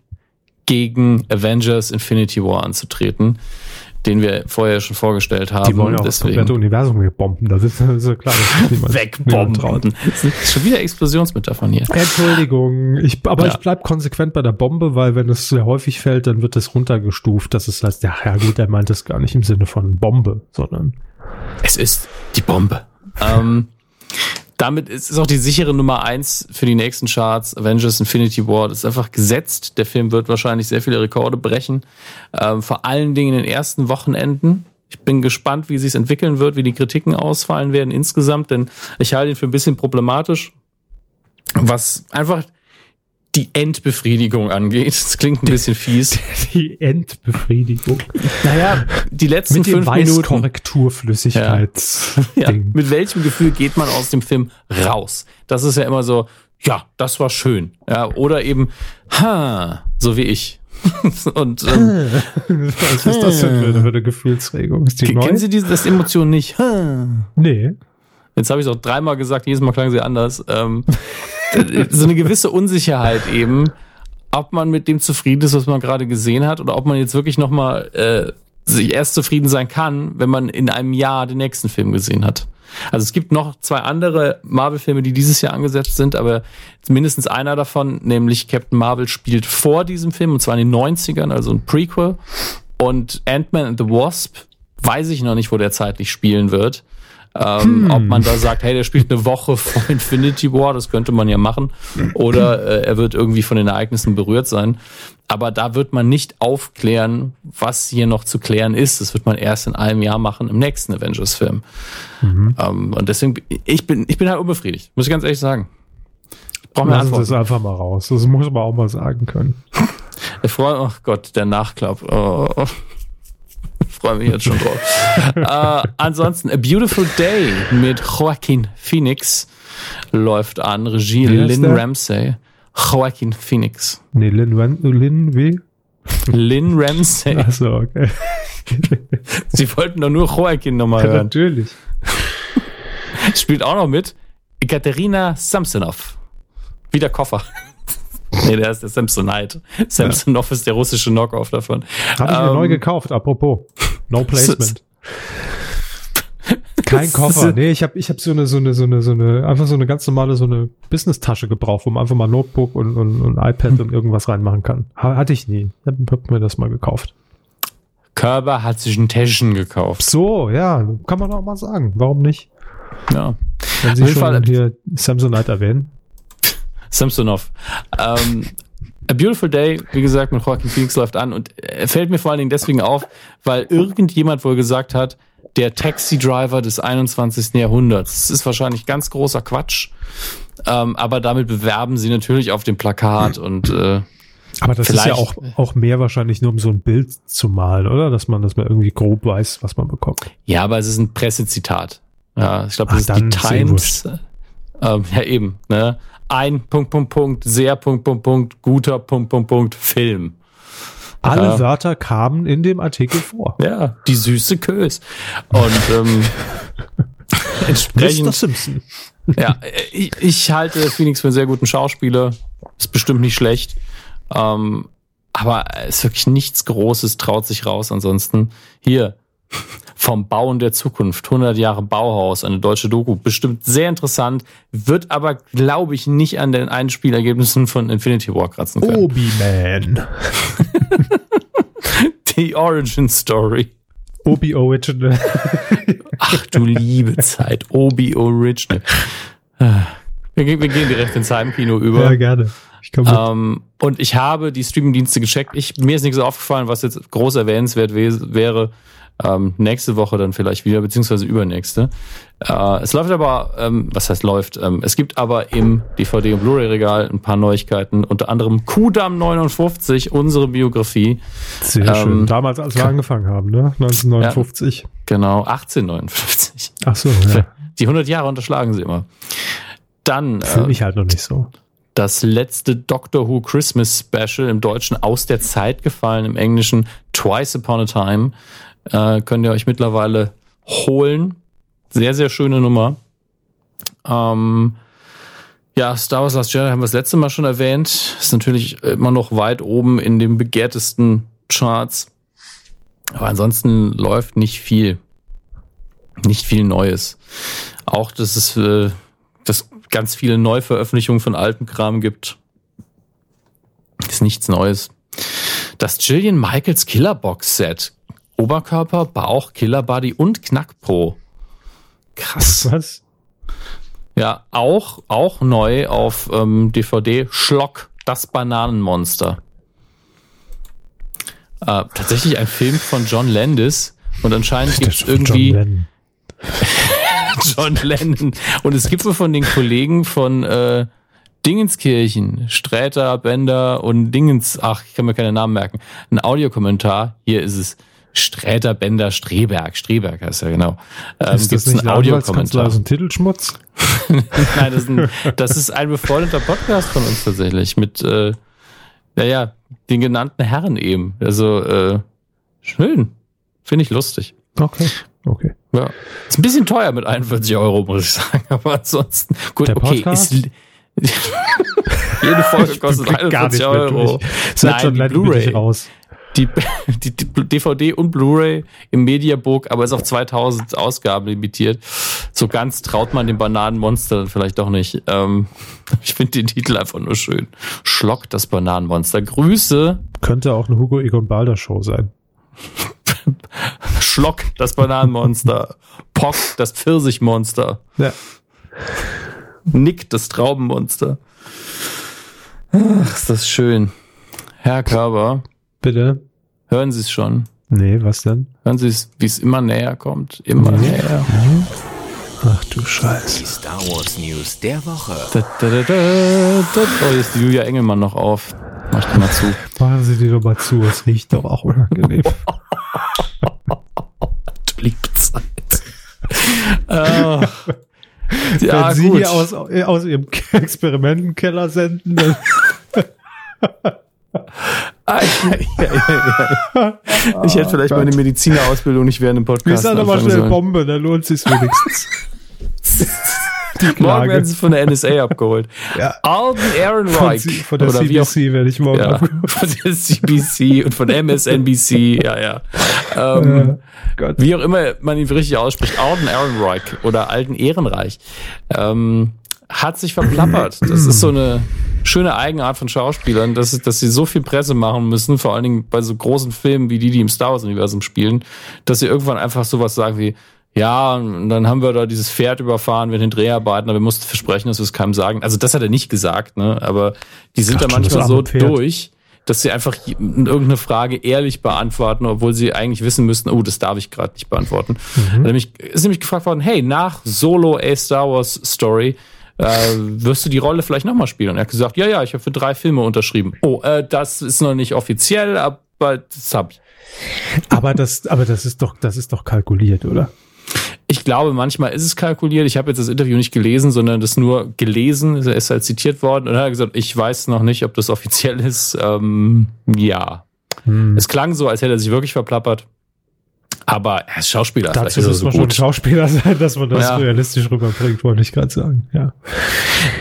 gegen Avengers Infinity War anzutreten, den wir vorher schon vorgestellt haben. die wollen ja auch das komplette Universum wegbomben. Das ist, das ist klar. traut. wegbomben. Das schon wieder Explosionsmetaphern hier. Entschuldigung, ich, aber Ja. ich bleib konsequent bei der Bombe, weil wenn es sehr häufig fällt, dann wird es runtergestuft. Das ist heißt, ja, ja gut, er meint es gar nicht im Sinne von Bombe, sondern Es ist die Bombe. ähm, damit ist es auch die sichere Nummer eins für die nächsten Charts. Avengers Infinity War. Das ist einfach gesetzt. Der Film wird wahrscheinlich sehr viele Rekorde brechen. Ähm, vor allen Dingen in den ersten Wochenenden. Ich bin gespannt, wie sich es entwickeln wird, wie die Kritiken ausfallen werden insgesamt, denn ich halte ihn für ein bisschen problematisch, was einfach die Endbefriedigung angeht. Das klingt ein bisschen fies. die Endbefriedigung. Naja, die letzten Mit fünf Minuten. Weißkorrekturflüssigkeits. Ja, Ding. mit welchem Gefühl geht man aus dem Film raus? Das ist ja immer so, ja, das war schön. Ja, oder eben, ha, so wie ich. Und ähm, Was ist das denn für eine, Gefühlsregung? Ist die neu? kennen Sie diese das Emotion nicht? Ha. Nee. Jetzt habe ich es auch dreimal gesagt, jedes Mal klang sie anders. Ähm, so eine gewisse Unsicherheit eben, ob man mit dem zufrieden ist, was man gerade gesehen hat, oder ob man jetzt wirklich noch mal äh, sich erst zufrieden sein kann, wenn man in einem Jahr den nächsten Film gesehen hat. Also es gibt noch zwei andere Marvel-Filme, die dieses Jahr angesetzt sind, aber mindestens einer davon, nämlich Captain Marvel, spielt vor diesem Film, und zwar in den 90ern, also ein Prequel. Und Ant-Man and the Wasp, weiß ich noch nicht, wo der zeitlich spielen wird. Ähm, Ob man da sagt, hey, der spielt eine Woche vor Infinity War, das könnte man ja machen. Oder äh, er wird irgendwie von den Ereignissen berührt sein. Aber da wird man nicht aufklären, was hier noch zu klären ist. Das wird man erst in einem Jahr machen im nächsten Avengers-Film. Ähm, und deswegen, ich bin, ich bin halt unbefriedigt, muss ich ganz ehrlich sagen. Ich brauche mehr Lassen Sie es Antworten. einfach mal raus. Das muss man auch mal sagen können. Ich freue oh Gott, der Nachklapp. Oh, freue mich jetzt schon drauf. äh, ansonsten, A Beautiful Day mit Joaquin Phoenix läuft an. Regie Lynn der? Ramsey. Joaquin Phoenix. Nee, Wen- Lin wie? Lynn Ramsey. Achso, okay. Sie wollten doch nur Joaquin nochmal Ja, hören. natürlich. Spielt auch noch mit Ekaterina Samsonov. Wie der Koffer. Nee, der ist der Samsonite. Samsonov ist der russische Knockoff davon. Habe ich mir Ähm, neu gekauft, apropos. No Placement. Kein Koffer. Nee, ich habe ich hab so eine, so eine, so eine, so eine, einfach so eine ganz normale, so eine Business-Tasche gebraucht, wo man einfach mal Notebook und, und, und iPad und irgendwas reinmachen kann. Ha- Hatte ich nie. Ich hab, hab mir das mal gekauft. Körber hat sich ein Täschchen gekauft. So, ja, kann man auch mal sagen. Warum nicht? Ja. Wenn Sie Auf jeden schon Fall- hier Samsonite erwähnen. Samsonov. Ähm, A Beautiful Day, wie gesagt, mit Joaquin Phoenix läuft an und fällt mir vor allen Dingen deswegen auf, weil irgendjemand wohl gesagt hat, der Taxi-Driver des 21. Jahrhunderts. Das ist wahrscheinlich ganz großer Quatsch. Ähm, aber damit bewerben sie natürlich auf dem Plakat und äh, Aber das ist ja auch, auch mehr wahrscheinlich nur, um so ein Bild zu malen, oder? Dass man, dass man irgendwie grob weiß, was man bekommt. ja, aber es ist ein Pressezitat. Ja, ich glaube, Ach, das ist die eh Times. Ähm, ja, eben. Ne? Ein Punkt, Punkt, Punkt, sehr Punkt, Punkt, Punkt, guter Punkt, Punkt, Punkt, Film. Alle Ja. Wörter kamen in dem Artikel vor. Ja, die süße Kös. Und ähm, Mr. entsprechend, Simpson. ja, ich, ich halte Phoenix für einen sehr guten Schauspieler. Ist bestimmt nicht schlecht. Ähm, aber es ist wirklich nichts Großes, traut sich raus. Ansonsten hier vom Bauen der Zukunft, 100 Jahre Bauhaus, eine deutsche Doku, bestimmt sehr interessant, wird aber, glaube ich, nicht an den Einspielergebnissen von Infinity War kratzen können. Obi-Man. Die Origin Story. Obi Original. Ach du liebe Zeit, Obi Original. Wir gehen, wir gehen direkt ins Heimkino über. ja, gerne. Ich. Ähm, und ich habe die Streamingdienste gecheckt. Ich, mir ist nichts aufgefallen, was jetzt groß erwähnenswert wäre. Ähm, nächste Woche dann vielleicht wieder, beziehungsweise übernächste. Äh, es läuft aber, ähm, was heißt läuft? Ähm, es gibt aber im DVD- und Blu-ray-Regal ein paar Neuigkeiten, unter anderem Kudam 59, unsere Biografie. Sehr ähm, schön. Damals, als wir angefangen haben, ne? 1959. Genau, 1859. Ach so, ja. Die 100 Jahre unterschlagen sie immer. Dann Fühle äh, mich halt noch nicht so. das letzte Doctor Who Christmas Special im Deutschen aus der Zeit gefallen, im Englischen Twice Upon a Time. Äh, könnt ihr euch mittlerweile holen. Sehr, sehr schöne Nummer. Ähm, ja, Star Wars Last Jedi haben wir das letzte Mal schon erwähnt. Ist natürlich immer noch weit oben in den begehrtesten Charts. Aber ansonsten läuft nicht viel. Nicht viel Neues. Auch, dass es äh, dass ganz viele Neuveröffentlichungen von altem Kram gibt. Ist nichts Neues. Das Jillian Michaels Killerbox Set. Oberkörper, Bauch, Killerbody und Knackpo. Krass. Was? Ja, auch, auch neu auf ähm, DVD. Schlock, das Bananenmonster. Äh, tatsächlich ein Film von John Landis. Und anscheinend gibt es John irgendwie Lennon. John Lennon. Und es gibt wohl von den Kollegen von äh, Dingenskirchen, Sträter, Bender und Dingens, ach, ich kann mir keine Namen merken, ein Audiokommentar. Hier ist es. Sträter, Bender, Streberg. Streberg heißt ja genau. Ähm, Ist das gibt's nicht Anwaltskanzlei, Audiokommentar. so ein Titelschmutz? Nein, das ist, ein, das ist ein befreundeter Podcast von uns tatsächlich mit, äh, naja, den genannten Herren eben. Also, äh, schön. Finde ich lustig. Okay, okay. Ja. Ist ein bisschen teuer mit 41 Euro, muss ich sagen. Aber ansonsten, gut, Der okay. Podcast? Ist, jede Folge kostet Blick gar 41 nicht mehr Euro. Nein, Blu-ray. raus. Die, die, die DVD und Blu-ray im Mediabook, aber ist auf 2000 Ausgaben limitiert. So ganz traut man dem Bananenmonster dann vielleicht doch nicht. Ähm, ich finde den Titel einfach nur schön. Schlock das Bananenmonster. Grüße, Könnte auch eine Hugo Egon Balder Show sein. Schlock das Bananenmonster. Pock das Pfirsichmonster. Ja. Nick das Traubenmonster. Ach, ist das schön. Herr Körber, Bitte? hören Sie es schon? Nee, was denn? Hören Sie es, wie es immer näher kommt? Immer näher. Ach du Scheiße. Die Star Wars News der Woche. Da, da, da, da, da. Oh, hier ist die Julia Engelmann noch auf. Mach ich dir mal zu. Machen Sie die doch mal zu, es riecht doch auch unangenehm. Du liebe Zeit. Ah. ja, Wenn Sie gut. hier aus, aus Ihrem Experimentenkeller senden, dann Ah, ja, ja, ja, ja. Ich hätte vielleicht meine Medizinerausbildung nicht während dem Podcast wir sind aber schnell sollen. Bombe, dann lohnt sich's wenigstens. Die Morgen werden sie von der NSA abgeholt. Ja. Alden Von, Ehrenreich. C- von der oder wie auch CBC werde ich morgen ja, abgeholt. von der CBC und von MSNBC, ja, ja. Ähm, Äh, Gott. wie auch immer man ihn richtig ausspricht, Alden Ehrenreich oder Alten Ehrenreich, ähm, hat sich verplappert. Das ist so eine schöne Eigenart von Schauspielern, dass, dass sie so viel Presse machen müssen, vor allen Dingen bei so großen Filmen wie die, die im Star Wars-Universum spielen, dass sie irgendwann einfach sowas sagen wie, ja, und dann haben wir da dieses Pferd überfahren mit den Dreharbeiten, aber wir mussten versprechen, dass wir es keinem sagen. Also das hat er nicht gesagt, ne? Aber die sind da manchmal so Pferd. durch, dass sie einfach irgendeine Frage ehrlich beantworten, obwohl sie eigentlich wissen müssten, oh, das darf ich gerade nicht beantworten. Mhm. Nämlich, ist nämlich gefragt worden, hey, nach Solo A Star Wars Story, äh, wirst du die Rolle vielleicht nochmal spielen? Und er hat gesagt, ja, ja, ich habe für drei Filme unterschrieben. Oh, äh, das ist noch nicht offiziell, aber das hab ich. Aber das, aber das ist doch, das ist doch kalkuliert, oder? Ich glaube, manchmal ist es kalkuliert. Ich habe jetzt das Interview nicht gelesen, sondern das nur gelesen. Er ist halt zitiert worden und er hat gesagt, ich weiß noch nicht, ob das offiziell ist. Ähm, ja. Hm. Es klang so, als hätte er sich wirklich verplappert. Aber er ist Schauspieler. Dazu muss man so schon gut. Schauspieler sein, dass man das Ja. realistisch rüberbringt, wollte ich gerade sagen. Ja.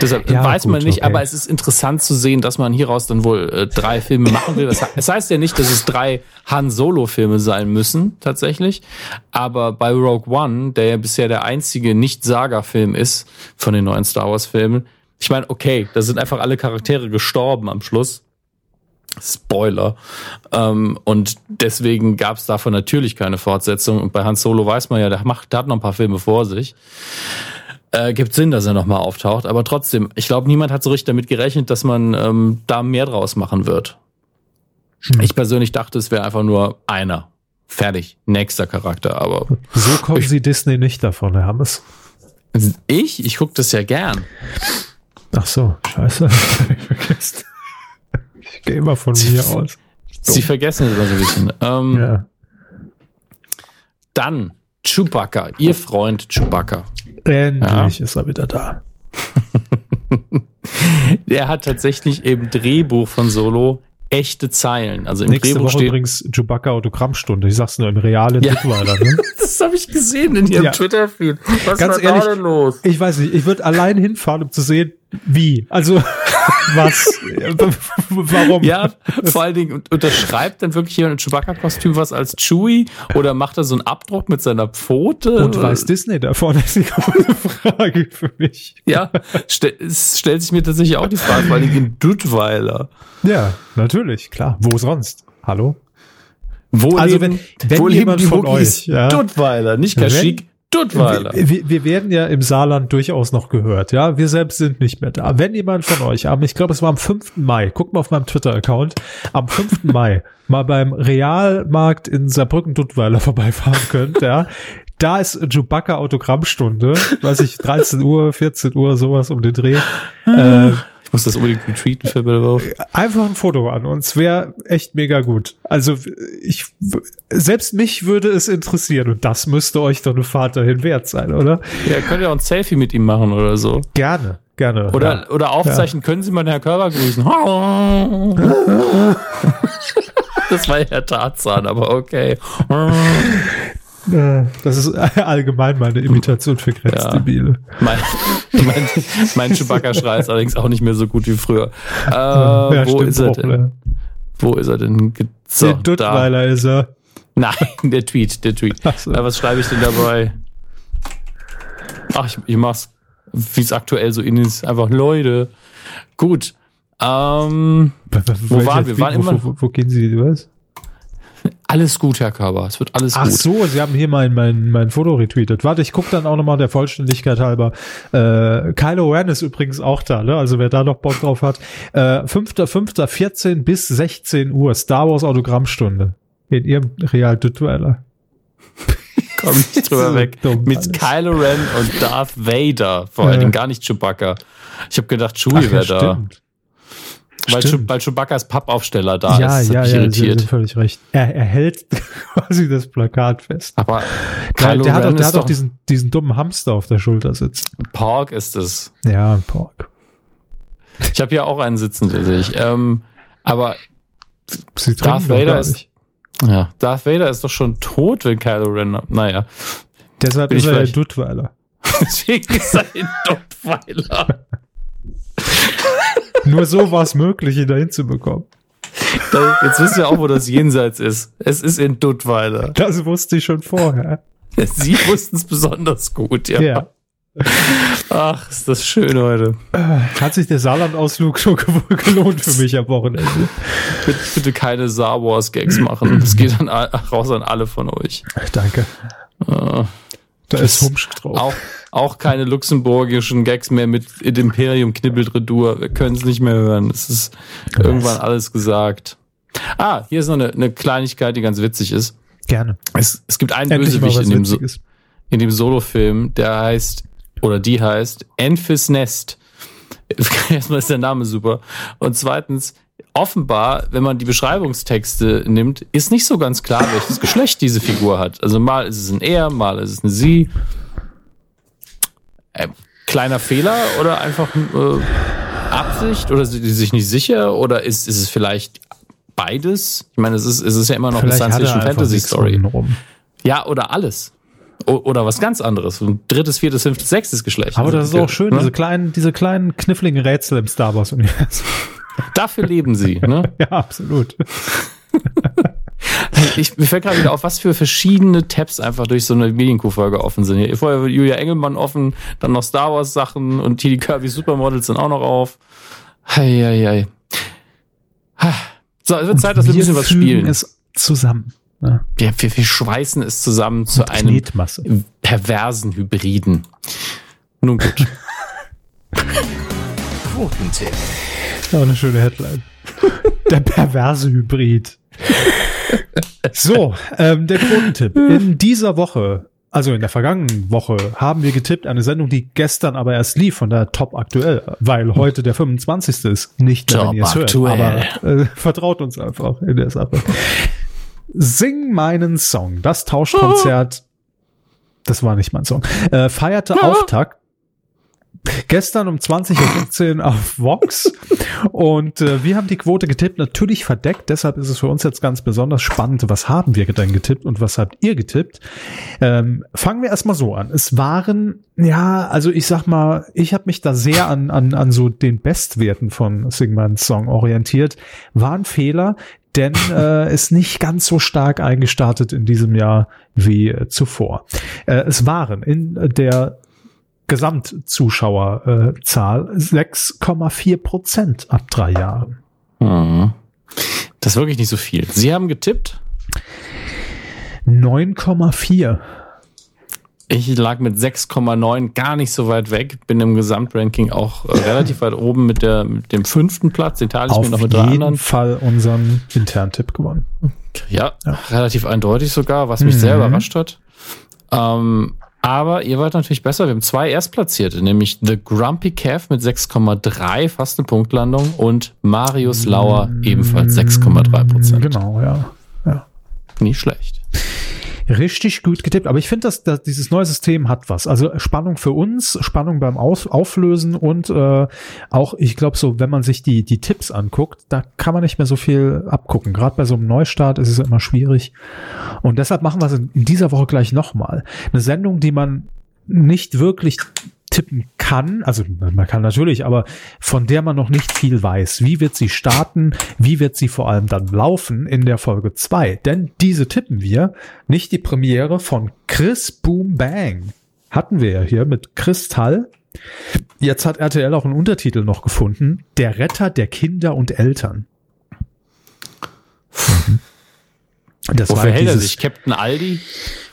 Deshalb Ja, weiß man gut, nicht, okay. aber es ist interessant zu sehen, dass man hieraus dann wohl äh, drei Filme machen will. Das, es heißt ja nicht, dass es drei Han Solo-Filme sein müssen, tatsächlich. Aber bei Rogue One, der ja bisher der einzige Nicht-Saga-Film ist von den neuen Star Wars-Filmen, ich meine, okay, da sind einfach alle Charaktere gestorben am Schluss. Spoiler. Ähm, und deswegen gab es davon natürlich keine Fortsetzung. Und bei Han Solo weiß man ja, der, macht, der hat noch ein paar Filme vor sich. Äh, gibt Sinn, dass er nochmal auftaucht. Aber trotzdem, ich glaube, niemand hat so richtig damit gerechnet, dass man ähm, da mehr draus machen wird. Hm. Ich persönlich dachte, es wäre einfach nur einer. Fertig. Nächster Charakter. Aber So kommen Ich- sie Disney nicht davon, Herr Hammes. ich, ich gucke das ja gern. Ach so, scheiße. Gehe immer von mir aus. Sie vergessen es immer so ein bisschen. Ähm, Ja. Dann Chewbacca, ihr Freund Chewbacca. Endlich ist er wieder da. Der hat tatsächlich im Drehbuch von Solo echte Zeilen. Also im Nächste Drehbuch Woche steht. übrigens Chewbacca Autogrammstunde. Ich sag's nur im realen Ja. Dittweiler. Ne? Das habe ich gesehen in ihrem Ja. Twitter-Feed. Was Ganz ehrlich, da denn los? Ich weiß nicht, ich würde allein hinfahren, um zu sehen, wie. Also, was? Warum? Ja, vor allen Dingen unterschreibt dann wirklich jemand im Chewbacca-Kostüm was als Chewie oder macht er so einen Abdruck mit seiner Pfote? Und weiß Disney davon? Das ist die große Frage für mich. Ja, stell, es stellt sich mir tatsächlich auch die Frage, vor allen Dingen in Duttweiler. Ja, natürlich, klar. Wo sonst? Hallo? Wo Also leben, wenn- wenn wo leben die von Wookies? euch, ja. Duttweiler, nicht Kashyyyk, Duttweiler. Wir, wir, wir werden ja im Saarland durchaus noch gehört, ja. Wir selbst sind nicht mehr da. Wenn jemand von euch am, ich glaube, es war am 5. Mai, guckt mal auf meinem Twitter-Account, am 5. Mai mal beim Realmarkt in Saarbrücken-Duttweiler vorbeifahren könnt, ja. Da ist Chewbacca Autogrammstunde, weiß ich, 13 Uhr, 14 Uhr, sowas um den Dreh. Äh, Ich muss das unbedingt retweeten für Bill einfach ein Foto an uns wäre echt mega gut. Also ich selbst mich würde es interessieren und das müsste euch doch eine Fahrt dahin wert sein, oder? Ja, könnt ihr auch ein Selfie mit ihm machen oder so. Gerne, gerne. Oder, ja. oder aufzeichnen, können Sie mal den Herr Körber grüßen? Das war ja Tarzan, aber okay. Äh, Das ist allgemein meine Imitation für Grenzdebile. Mein, mein, mein Chewbacca-Schrei ist allerdings auch nicht mehr so gut wie früher. Äh, wo ist er auch, denn? ne? Wo ist er denn? So, Der Duttweiler ist er. Nein, der Tweet, der Tweet. So. Äh, was schreibe ich denn dabei? Ach, ich, ich mach's, wie es aktuell so in ist. Einfach Leute. Gut. Ähm, Wo waren wir? Waren wo, immer- wo, wo, wo gehen Sie, was? Alles gut, Herr Körber. Es wird alles Ach gut. so, Sie haben hier mein, mein, mein Foto retweetet. Warte, ich gucke dann auch nochmal der Vollständigkeit halber. Äh, Kylo Ren ist übrigens auch da, ne? Also wer da noch Bock drauf hat. Äh, 5.5.14 bis 16 Uhr, Star Wars Autogrammstunde. In Ihrem Real Duttweiler. Komm nicht drüber So weg. dumm Mit alles. Kylo Ren und Darth Vader. Vor allen. Dingen gar nicht Chewbacca. Ich habe gedacht, Chewie wäre da. stimmt. Weil, Stimmt. weil Chewbaccas Pappaufsteller da ja, ist. Ja, hat ja, irritiert. Haben völlig recht. Er, er hält quasi das Plakat fest. Aber Der, Kylo der hat, Ren auch, der hat doch diesen, diesen dummen Hamster auf der Schulter sitzen. Pork ist es. Ja, Pork. Ich habe hier auch einen sitzen, sehe ich. Ähm, aber Sie Darth doch Vader ist- ja, Darth Vader ist doch schon tot, wenn Kylo Ren. Naja, Deshalb bin ist er der vielleicht- Duttweiler. deswegen ist er ein Duttweiler. Nur so war es möglich, ihn da hinzubekommen. Jetzt wisst ihr auch, wo das Jenseits ist. Es ist in Duttweiler. Das wusste ich schon vorher. Sie wussten es besonders gut, ja. Ja. Ach, ist das schön heute. Hat sich der Saarland-Ausflug schon ge- gelohnt für mich am Wochenende. Bitte, bitte keine Star Wars Gags machen. Das geht an, all- raus an alle von euch. Danke. Äh, Da ist Humsch drauf. Auch, auch keine luxemburgischen Gags mehr mit Imperium knibbelt Redur. Wir können es nicht mehr hören. Es ist Was? irgendwann alles gesagt. Ah, hier ist noch eine, eine Kleinigkeit, die ganz witzig ist. Gerne. Es, es gibt einen Endlich Bösewicht in dem, so in dem Solo-Film, der heißt, oder die heißt Enfys Nest. Erstmal ist der Name super. Und zweitens, offenbar, wenn man die Beschreibungstexte nimmt, ist nicht so ganz klar, welches Geschlecht diese Figur hat. Also mal ist es ein Er, mal ist es eine Sie. Äh, kleiner Fehler oder einfach äh, Absicht oder sind die sich nicht sicher oder ist, ist es vielleicht beides? Ich meine, es ist, es ist ja immer noch Vielleicht eine Science-Fiction-Fantasy-Story. Ja, oder alles. O oder was ganz anderes. Ein drittes, viertes, fünftes, sechstes Geschlecht. Aber das ist auch schön, Ne? diese kleinen, diese kleinen kniffligen Rätsel im Star Wars-Universum. Dafür leben sie. Ne? ja, absolut. Ich, mir fällt gerade wieder auf, was für verschiedene Tabs einfach durch so eine Medienkuh-Folge offen sind. Vorher war Julia Engelmann offen, dann noch Star Wars-Sachen und TD Kirby Supermodels sind auch noch auf. Hei, hei, hei. So, es wird Zeit, dass wir ein bisschen was spielen. es zusammen. Ja. Wir, wir, wir schweißen es zusammen zu einem perversen Hybriden. Nun gut. Quotentipp. Ja, eine schöne Headline. Der perverse Hybrid. So, ähm, der Quotentipp. In dieser Woche, also in der vergangenen Woche, haben wir getippt, eine Sendung, die gestern aber erst lief, von der top aktuell, weil heute der 25. ist. Nicht mehr, wenn ihr es hört, aber äh, vertraut uns einfach in der Sache. Sing meinen Song. Das Tauschkonzert, das war nicht mein Song, äh, feierte Auftakt gestern um 20.15 Uhr auf Vox und äh, wir haben die Quote getippt, natürlich verdeckt, deshalb ist es für uns jetzt ganz besonders spannend, was haben wir denn getippt und was habt ihr getippt? Ähm, fangen wir erstmal so an. Es waren, ja, also ich sag mal, ich habe mich da sehr an, an, an so den Bestwerten von Sigmund Song orientiert, war ein Fehler, denn äh, ist nicht ganz so stark eingestartet in diesem Jahr wie äh, zuvor. Äh, es waren in der Gesamtzuschauerzahl äh, Zahl 6,4 Prozent ab drei Jahren. Mhm. Das ist wirklich nicht so viel. Sie haben getippt. 9,4. Ich lag mit 6,9 gar nicht so weit weg. Bin im Gesamtranking auch äh, relativ weit oben mit, der, mit dem fünften Platz. Den teile ich Auf mir noch mit drei jeden anderen. Fall unseren internen Tipp gewonnen. Ja, Ja. relativ eindeutig sogar, was mich Mhm. sehr überrascht hat. Ähm, aber ihr wart natürlich besser. Wir haben zwei Erstplatzierte, nämlich The Grumpy Calf mit 6,3, fast eine Punktlandung, und Marius Lauer ebenfalls 6,3 Prozent. Genau, ja. ja. Nicht schlecht. Richtig gut getippt, aber ich finde, dass, dass dieses neue System hat was. Also Spannung für uns, Spannung beim Aus Auflösen und äh, auch, ich glaube, so, wenn man sich die, die Tipps anguckt, da kann man nicht mehr so viel abgucken. Gerade bei so einem Neustart ist es immer schwierig. Und deshalb machen wir es in in dieser Woche gleich nochmal. Eine Sendung, die man nicht wirklich tippen kann, also man kann natürlich, aber von der man noch nicht viel weiß. Wie wird sie starten? Wie wird sie vor allem dann laufen in der Folge 2? Denn diese tippen wir, nicht die Premiere von Chris Boom Bang. Hatten wir ja hier mit Kristall. Jetzt hat RTL auch einen Untertitel noch gefunden. Der Retter der Kinder und Eltern. Das Wofür hält er dieses- sich? Captain Aldi?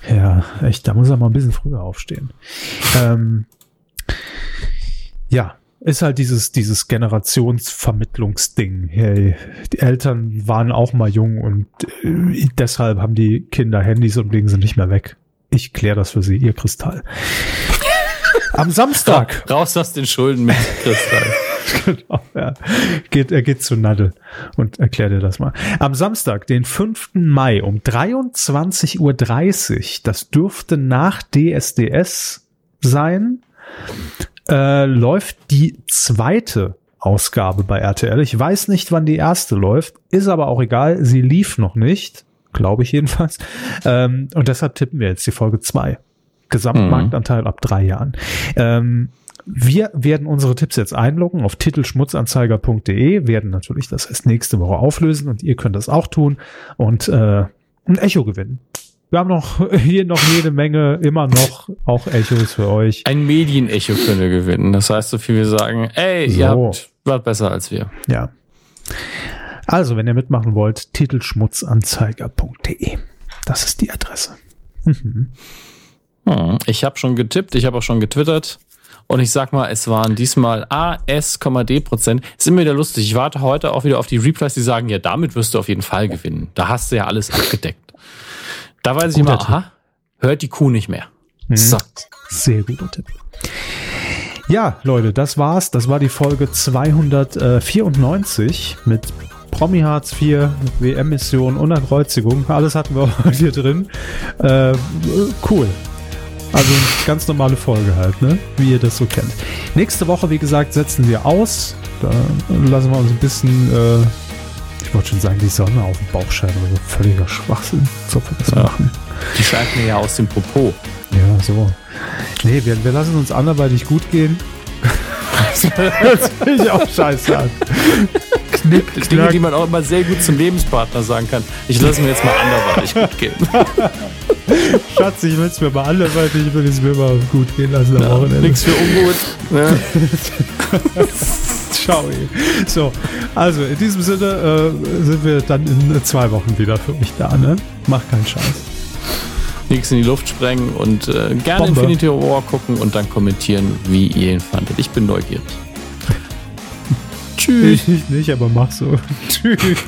ja, echt, da muss er mal ein bisschen früher aufstehen. ähm, ja, ist halt dieses, dieses Generationsvermittlungsding. Hey, die Eltern waren auch mal jung und äh, deshalb haben die Kinder Handys und legen sie nicht mehr weg. Ich kläre das für sie, ihr Kristall. Am Samstag. Raus aus den Schulden mit Kristall. genau, ja. geht, er geht zu Nadel und erklärt dir das mal. Am Samstag, den 5. Mai um 23.30 Uhr, das dürfte nach DSDS sein, äh, läuft die zweite Ausgabe bei RTL. Ich weiß nicht, wann die erste läuft, ist aber auch egal. Sie lief noch nicht, glaube ich jedenfalls. Ähm, und deshalb tippen wir jetzt die Folge 2. Gesamtmarktanteil ab drei Jahren. Ähm, wir werden unsere Tipps jetzt einloggen auf titelschmutzanzeiger.de, werden natürlich das erst nächste Woche auflösen und ihr könnt das auch tun und äh, ein Echo gewinnen. Wir haben noch hier noch jede Menge, immer noch auch Echos für euch. Ein Medienecho können wir gewinnen. Das heißt, so viel wir sagen, ey, So. ihr habt, wart besser als wir. Ja. Also, wenn ihr mitmachen wollt, titelschmutzanzeiger.de. Das ist die Adresse. Mhm. Hm, Ich habe schon getippt, ich habe auch schon getwittert. Und ich sag mal, es waren diesmal AS,D Prozent. Ist immer wieder lustig. Ich warte heute auch wieder auf die Replies, die sagen, ja, damit wirst du auf jeden Fall gewinnen. Da hast du ja alles abgedeckt. Da weiß ich Guter immer, aha, hört die Kuh nicht mehr. So. Sehr guter Tipp. Ja, Leute, das war's. Das war die Folge 294 mit Promi Hartz IV, WM-Mission und einer Kreuzigung. Alles hatten wir heute hier drin. Äh, cool. Also ganz normale Folge halt, ne? Wie ihr das so kennt. Nächste Woche, wie gesagt, setzen wir aus. Da lassen wir uns ein bisschen, äh, ich wollte schon sagen, die Sonne auf den Bauch scheinen, aber so völliger Schwachsinn. So das Ja. machen. Die scheint mir ja aus dem Popo. Ja, so. Nee, wir, wir lassen uns anderweitig gut gehen. das will ich auch scheiße an. Knick, Dinge, knack. die man auch immer sehr gut zum Lebenspartner sagen kann. Ich lasse mir jetzt mal anderweitig gut gehen. Schatz, ich will es mir mal anderweitig, ich will es mir mal gut gehen lassen am Ja, Wochenende. nix für ungut. Ne? Ciao. ey. So, also in diesem Sinne äh, sind wir dann in zwei Wochen wieder für euch da, ne? Macht keinen Scheiß. Nix in die Luft sprengen und äh, gerne Bombe. Infinity War gucken und dann kommentieren, wie ihr ihn fandet. Ich bin neugierig. Tschüss. Ich nicht, aber mach so. Tschüss.